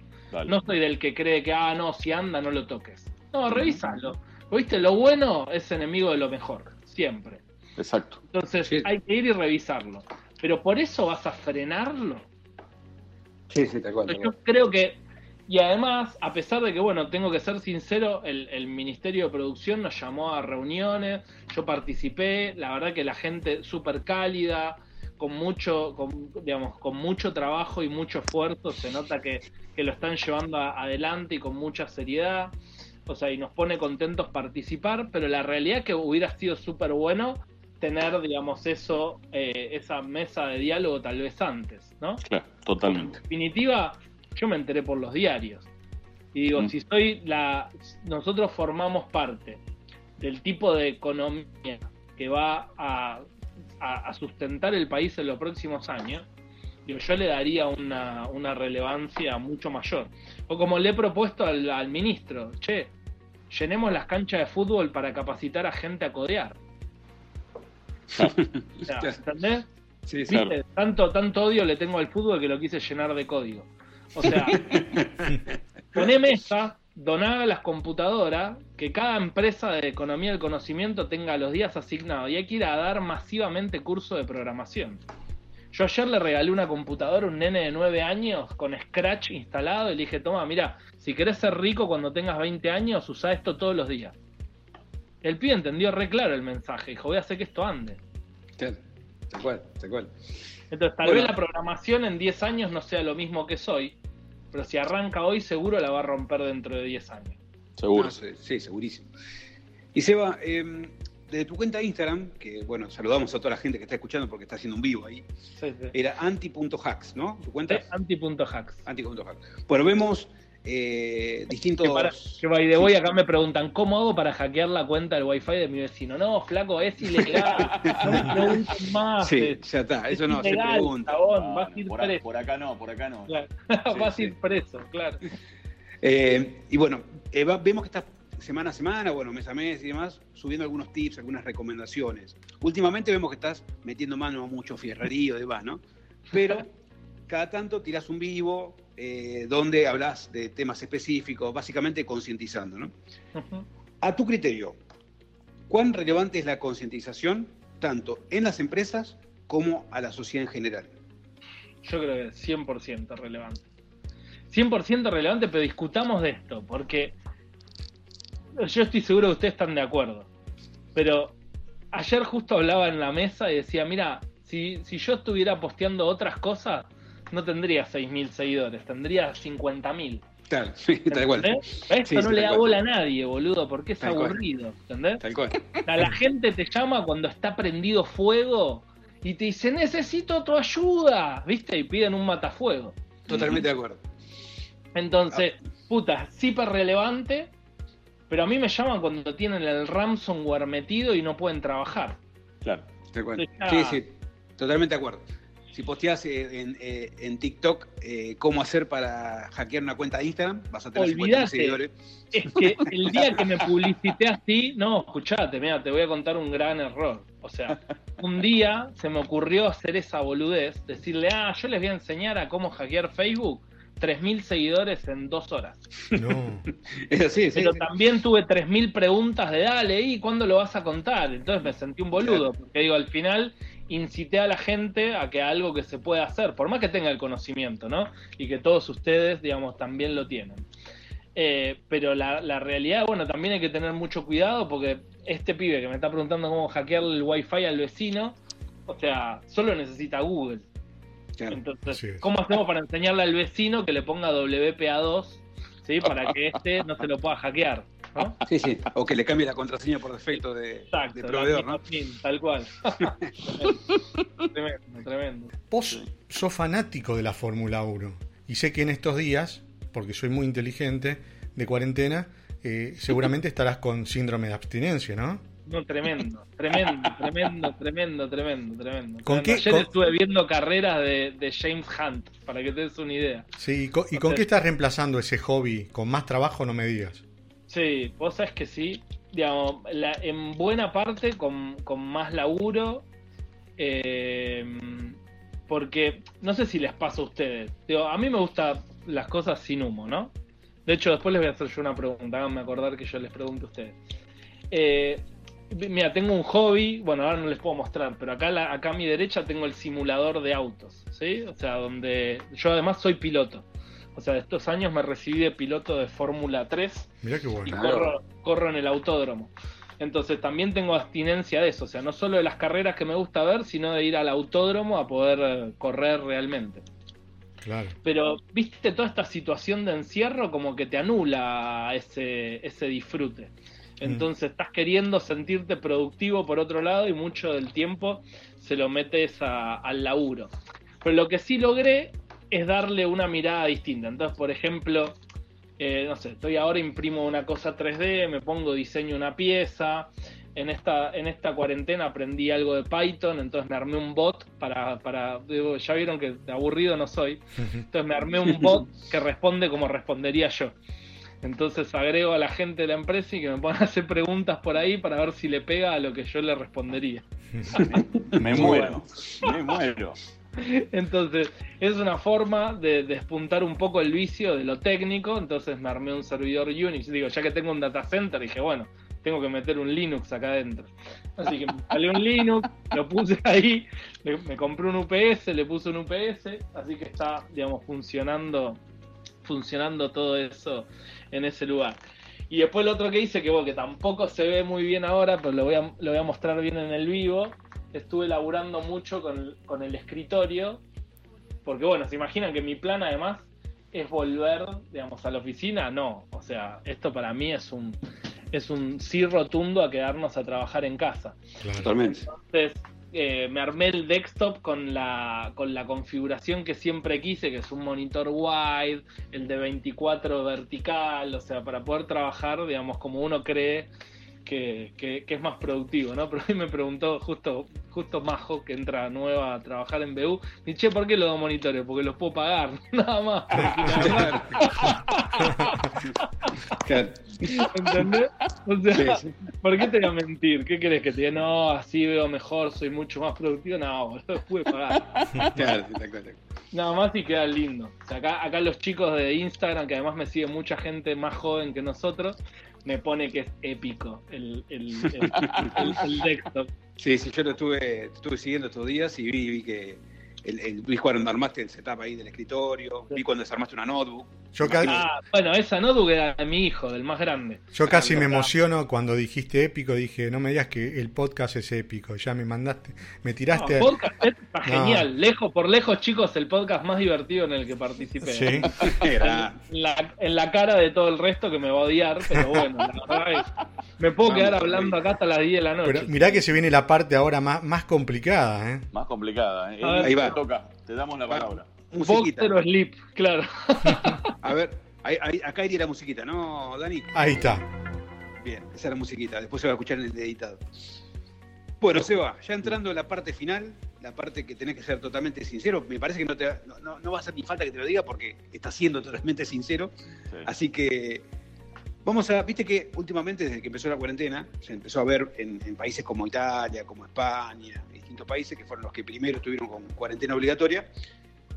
No soy del que cree que, ah, no, si anda, no lo toques. No, revísalo. ¿Viste? Lo bueno es enemigo de lo mejor, siempre. Exacto. Entonces, hay que ir y revisarlo. Pero por eso vas a frenarlo. Sí, sí, te cuento. Yo creo que y además, a pesar de que, bueno, tengo que ser sincero, el, Ministerio de Producción nos llamó a reuniones, yo participé, la verdad que la gente súper cálida, con mucho, con, digamos, con mucho trabajo y mucho esfuerzo, se nota que, lo están llevando adelante y con mucha seriedad, o sea, y nos pone contentos participar, pero la realidad es que hubiera sido súper bueno tener, digamos, eso, eh, esa mesa de diálogo tal vez antes, ¿no? Claro, totalmente. En definitiva, yo me enteré por los diarios. Y digo, mm. si soy la. Nosotros formamos parte del tipo de economía que va a, sustentar el país en los próximos años, yo le daría una, relevancia mucho mayor. O como le he propuesto al, ministro, che, llenemos las canchas de fútbol para capacitar a gente a codear. ¿Entendés? Sí, tanto, tanto odio le tengo al fútbol que lo quise llenar de código. O sea, poné mesa, doná las computadoras, que cada empresa de economía del conocimiento tenga los días asignados y hay que ir a dar masivamente curso de programación. Yo ayer le regalé una computadora a un nene de 9 años con Scratch instalado y le dije, toma, mira, si querés ser rico cuando tengas 20 años, usa esto todos los días. El pibe entendió re claro el mensaje, dijo, voy a hacer que esto ande. Tal cual, tal cual. Entonces, tal vez la programación en 10 años no sea lo mismo que soy, pero si arranca hoy, seguro la va a romper dentro de 10 años. Seguro. sí, segurísimo. Y Seba, eh, de tu cuenta de Instagram, que bueno, saludamos a toda la gente que está escuchando porque está haciendo un vivo ahí, era anti.hacks, ¿no? ¿Tu cuenta? anti.hacks. Anti.hacks. Bueno, vemos eh, distintos. Que, para, que by the way, acá me preguntan, ¿cómo hago para hackear la cuenta del wifi de mi vecino? No, flaco, es ilegal. no me pregunten más. Sí, ya está, eso no se pregunta. vas a ir por, preso. por acá no, por acá no. vas a ir preso, claro. Eh, y bueno, eh, vemos que estás semana a semana, bueno, mes a mes y demás, subiendo algunos tips, algunas recomendaciones. Últimamente vemos que estás metiendo mano a mucho fierrerío y demás, ¿no? Pero cada tanto tiras un vivo, eh, donde hablas de temas específicos, básicamente concientizando. ¿no? A tu criterio, ¿cuán relevante es la concientización tanto en las empresas como a la sociedad en general? Yo creo que es 100% relevante. 100% relevante, pero discutamos de esto, porque yo estoy seguro que ustedes están de acuerdo. Pero ayer justo hablaba en la mesa y decía, mira, si, si yo estuviera posteando otras cosas, no tendría 6.000 seguidores, tendría 50.000. Claro, sí, tal cual. Esto no le da bola a nadie, boludo, porque es aburrido, ¿entendés? Tal cual. la gente te llama cuando está prendido fuego y te dice, necesito tu ayuda, ¿viste? Y piden un matafuego. Totalmente de acuerdo. Entonces, puta, súper relevante, pero a mí me llaman cuando tienen el ransomware metido y no pueden trabajar. Claro. Te cuento. Ya. Sí, sí, totalmente de acuerdo. Si posteas eh, en, eh, en TikTok eh, cómo hacer para hackear una cuenta de Instagram, vas a tener 50.000 Olvídate. seguidores. Es que el día que me publicité así, no, escuchate, mira, te voy a contar un gran error. O sea, un día se me ocurrió hacer esa boludez, decirle, ah, yo les voy a enseñar a cómo hackear Facebook. 3.000 seguidores en dos horas. No. Es así, sí. Pero sí. también tuve 3.000 preguntas de dale, ¿y cuándo lo vas a contar? Entonces me sentí un boludo, porque digo, al final incité a la gente a que algo que se pueda hacer, por más que tenga el conocimiento, ¿no? Y que todos ustedes, digamos, también lo tienen. Eh, pero la, la realidad, bueno, también hay que tener mucho cuidado porque este pibe que me está preguntando cómo hackear el wifi al vecino, o sea, solo necesita Google. Claro. Entonces. ¿cómo hacemos para enseñarle al vecino que le ponga WPA2 ¿sí? para que este no se lo pueda hackear? ¿No? Sí, sí. O que le cambie la contraseña por defecto de, Exacto, de proveedor, ¿no? pin, tal cual. tremendo, tremendo. Vos sos fanático de la Fórmula 1 y sé que en estos días, porque soy muy inteligente, de cuarentena, eh, seguramente estarás con síndrome de abstinencia, ¿no? No, tremendo, tremendo, tremendo, tremendo, tremendo, tremendo. ¿Con qué- Ayer con- estuve viendo carreras de, de James Hunt, para que te des una idea. Sí, ¿y con, y con qué estás reemplazando ese hobby? ¿Con más trabajo? No me digas. Sí, vos sabés que sí. Digamos, la- en buena parte con, con más laburo. eh, porque no sé si les pasa a ustedes. Digo, a mí me gustan las cosas sin humo, ¿no? De hecho, después les voy a hacer yo una pregunta. Háganme acordar que yo les pregunto a ustedes. Eh, mira, tengo un hobby. Bueno, ahora no les puedo mostrar, pero acá, la- acá a mi derecha tengo el simulador de autos. ¿Sí? O sea, donde yo además soy piloto. O sea, de estos años me recibí de piloto de Fórmula 3 Mirá qué y bueno. Claro. corro, corro en el autódromo. Entonces también tengo abstinencia de eso, o sea, no solo de las carreras que me gusta ver, sino de ir al autódromo a poder eh, correr realmente. Claro. Pero, viste, toda esta situación de encierro como que te anula ese, ese disfrute. Entonces estás queriendo sentirte productivo por otro lado y mucho del tiempo se lo metes a- al laburo. Pero lo que sí logré es darle una mirada distinta. Entonces, por ejemplo, eh, no sé, estoy ahora imprimo una cosa 3D, me pongo diseño una pieza. En esta, en esta cuarentena aprendí algo de Python, entonces me armé un bot para, para digo, ya vieron que aburrido no soy, entonces me armé un bot que responde como respondería yo. Entonces agrego a la gente de la empresa y que me pongan a hacer preguntas por ahí para ver si le pega a lo que yo le respondería. Me muero. Me muero. Entonces, es una forma de despuntar un poco el vicio de lo técnico. Entonces me armé un servidor Unix. Digo, ya que tengo un data center, dije, bueno, tengo que meter un Linux acá adentro. Así que instalé un Linux, lo puse ahí, me compré un UPS, le puse un UPS, así que está, digamos, funcionando, funcionando todo eso en ese lugar. Y después lo otro que hice, que, bueno, que tampoco se ve muy bien ahora, pero lo voy a, lo voy a mostrar bien en el vivo, estuve laburando mucho con, el- con el escritorio, porque bueno, se imaginan que mi plan además es volver, digamos, a la oficina, no, o sea, esto para mí es un es un sí rotundo a quedarnos a trabajar en casa. Claro. Totalmente. Entonces, eh, me armé el desktop con la, con la configuración que siempre quise, que es un monitor wide, el de 24 vertical, o sea, para poder trabajar, digamos, como uno cree que, que- que es más productivo, ¿no? Pero hoy me preguntó justo, justo Majo, que entra nueva a trabajar en BU, y che, ¿por qué los dos monitores? Porque los puedo pagar, nada más. ¿Entendés? O sea, Sí, sí. ¿por qué te voy a mentir? ¿Qué querés que te diga? No, así veo mejor, soy mucho más productivo. No, boludo, pude pagar. Claro, sí. Nada más y queda lindo. O sea, acá, acá los chicos de Instagram, que además me sigue mucha gente más joven que nosotros, me pone que es épico el, el, el- el- desktop. Sí, sí, yo lo estuve, estuve siguiendo estos días y vi, vi que el, el- vi cuando armaste el setup ahí del escritorio, vi cuando desarmaste una notebook. Yo, Ah, bueno, esa no duque era de mi hijo, del más grande. yo casi me emociono cuando dijiste épico. Dije, no me digas que el podcast es épico. Ya me mandaste, me No, tiraste. podcast está No. genial. Lejos por lejos, chicos, el podcast más divertido en el que participé. Sí. En la, en la cara de todo el resto que me va a odiar, pero bueno, la verdad es me puedo quedar hablando acá hasta las 10 de la noche. Pero mirá que se viene la parte ahora más, más complicada, ¿eh? Más complicada. ¿eh? Ahí va. Te toca, te damos la palabra. Musiquita. Boxer o sleep, claro. A ver, ahí- ahí- acá iría la musiquita, ¿no, Dani? Ahí está. Bien, esa es la musiquita. Después se va a escuchar en el editado. Bueno, Seba, ya entrando a la parte final, la parte que tenés que ser totalmente sincero, me parece que no, te, va- no, no- no va a hacer ni falta que te lo diga porque estás siendo totalmente sincero. Sí. Así que vamos a, viste que últimamente desde que empezó la cuarentena, se empezó a ver en, en países como Italia, como España, distintos países que fueron los que primero estuvieron con cuarentena obligatoria,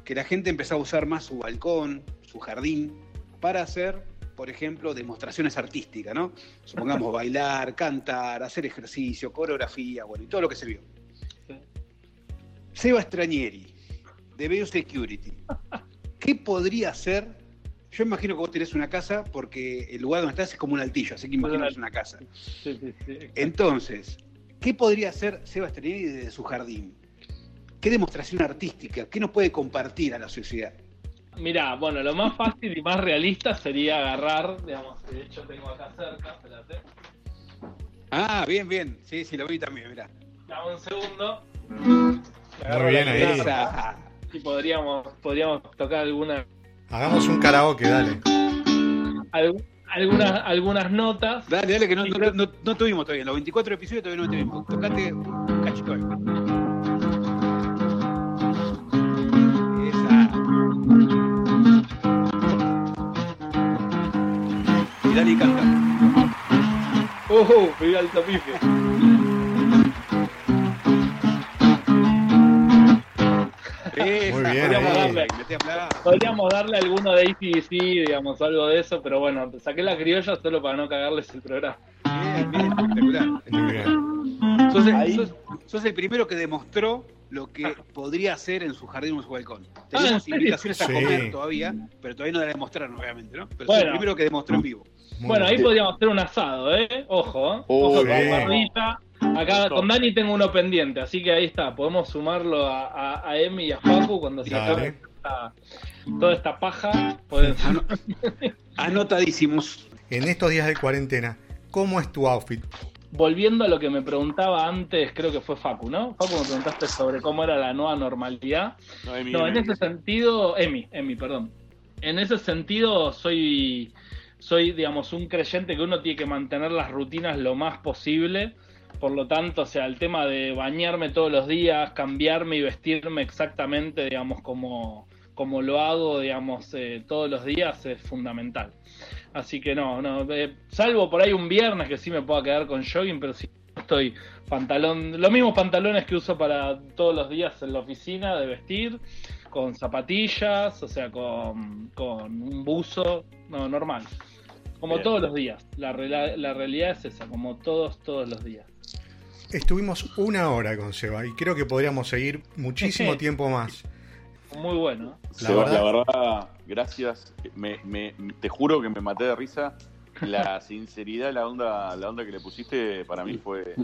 que la gente empezó a usar más su balcón, su jardín, para hacer, por ejemplo, demostraciones artísticas, ¿no? Supongamos bailar, cantar, hacer ejercicio, coreografía, bueno, y todo lo que se vio. Sí. Seba Stranieri, de Biosecurity. ¿Qué podría hacer? Yo imagino que vos tenés una casa porque el lugar donde estás es como un altillo, así que imagino que es una casa. Entonces, ¿qué podría hacer Seba Stranieri desde su jardín? ¿Qué demostración artística? ¿Qué nos puede compartir a la sociedad? Mirá, bueno, lo más fácil y más realista sería agarrar, digamos, de hecho tengo acá cerca, espérate. Ah, bien, bien. Sí, sí, lo vi también, mirá. Dame un segundo. Muy bien ahí. Esa. Y podríamos, podríamos tocar alguna, Hagamos un karaoke, dale. algu- algunas, algunas notas. Dale, dale, que no, no, no- no tuvimos todavía. Los 24 episodios todavía no tuvimos. Tocate un cachito Y dale y canta. ¡Uh! Me alto pife. Esa. Muy bien, Podríamos darle. Podríamos darle alguno de ACDC, digamos, algo de eso, pero bueno, saqué la criolla solo para no cagarles el programa. Bien, bien, espectacular. Sos el, sos- sos el primero que demostró lo que podría hacer en su jardín o en su balcón. Tenemos ¿en serio? invitaciones a Sí. comer todavía, pero todavía no la demostraron, obviamente, ¿no? Pero sos Bueno. el primero que demostró en vivo. Muy Bueno, ahí podríamos hacer un asado, ¿eh? Ojo, ¿eh? Oh, Ojo con parrilla. Acá con Dani tengo uno pendiente, así que ahí está. Podemos sumarlo a, a, a Emi y a Facu cuando se Dale. acabe esta- toda esta paja. Ano- Anotadísimos. En estos días de cuarentena, ¿cómo es tu outfit? Volviendo a lo que me preguntaba antes, creo que fue Facu, ¿no? Facu me preguntaste sobre cómo era la nueva normalidad. No, Emi, No, en ese sentido, Emi, Emi, perdón. En ese sentido, soy, soy, digamos, un creyente que uno tiene que mantener las rutinas lo más posible. Por lo tanto, o sea, el tema de bañarme todos los días, cambiarme y vestirme exactamente, digamos, como, como lo hago, digamos, eh, todos los días es fundamental. Así que no, no, eh, salvo por ahí un viernes que sí me pueda quedar con jogging, pero si estoy pantalón, los mismos pantalones que uso para todos los días en la oficina de vestir, con zapatillas, o sea, con, con un buzo, no, normal. Como Bien. todos los días. La, realidad es esa, como todos, todos los días. Estuvimos una hora con Seba y creo que podríamos seguir muchísimo tiempo más. Muy bueno. La Seba, verdad- la verdad, gracias. Me, me- te juro que me maté de risa. La sinceridad, la onda, la onda que le pusiste para mí fue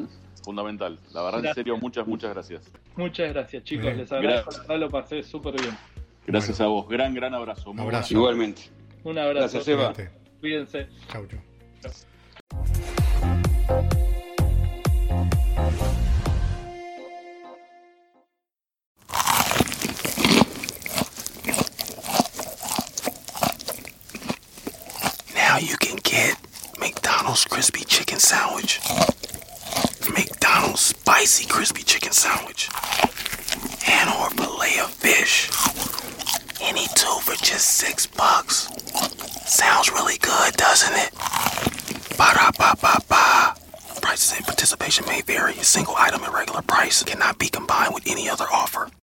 fundamental. La verdad, en serio, muchas, muchas gracias. Muchas gracias, chicos. Bien. Les agradezco. Gracias. La verdad lo pasé súper bien. Gracias a vos. Gran, gran abrazo. Muy Abrazo. Igualmente. Un abrazo. Gracias, Seba. Cuídense. Chau, chau. Now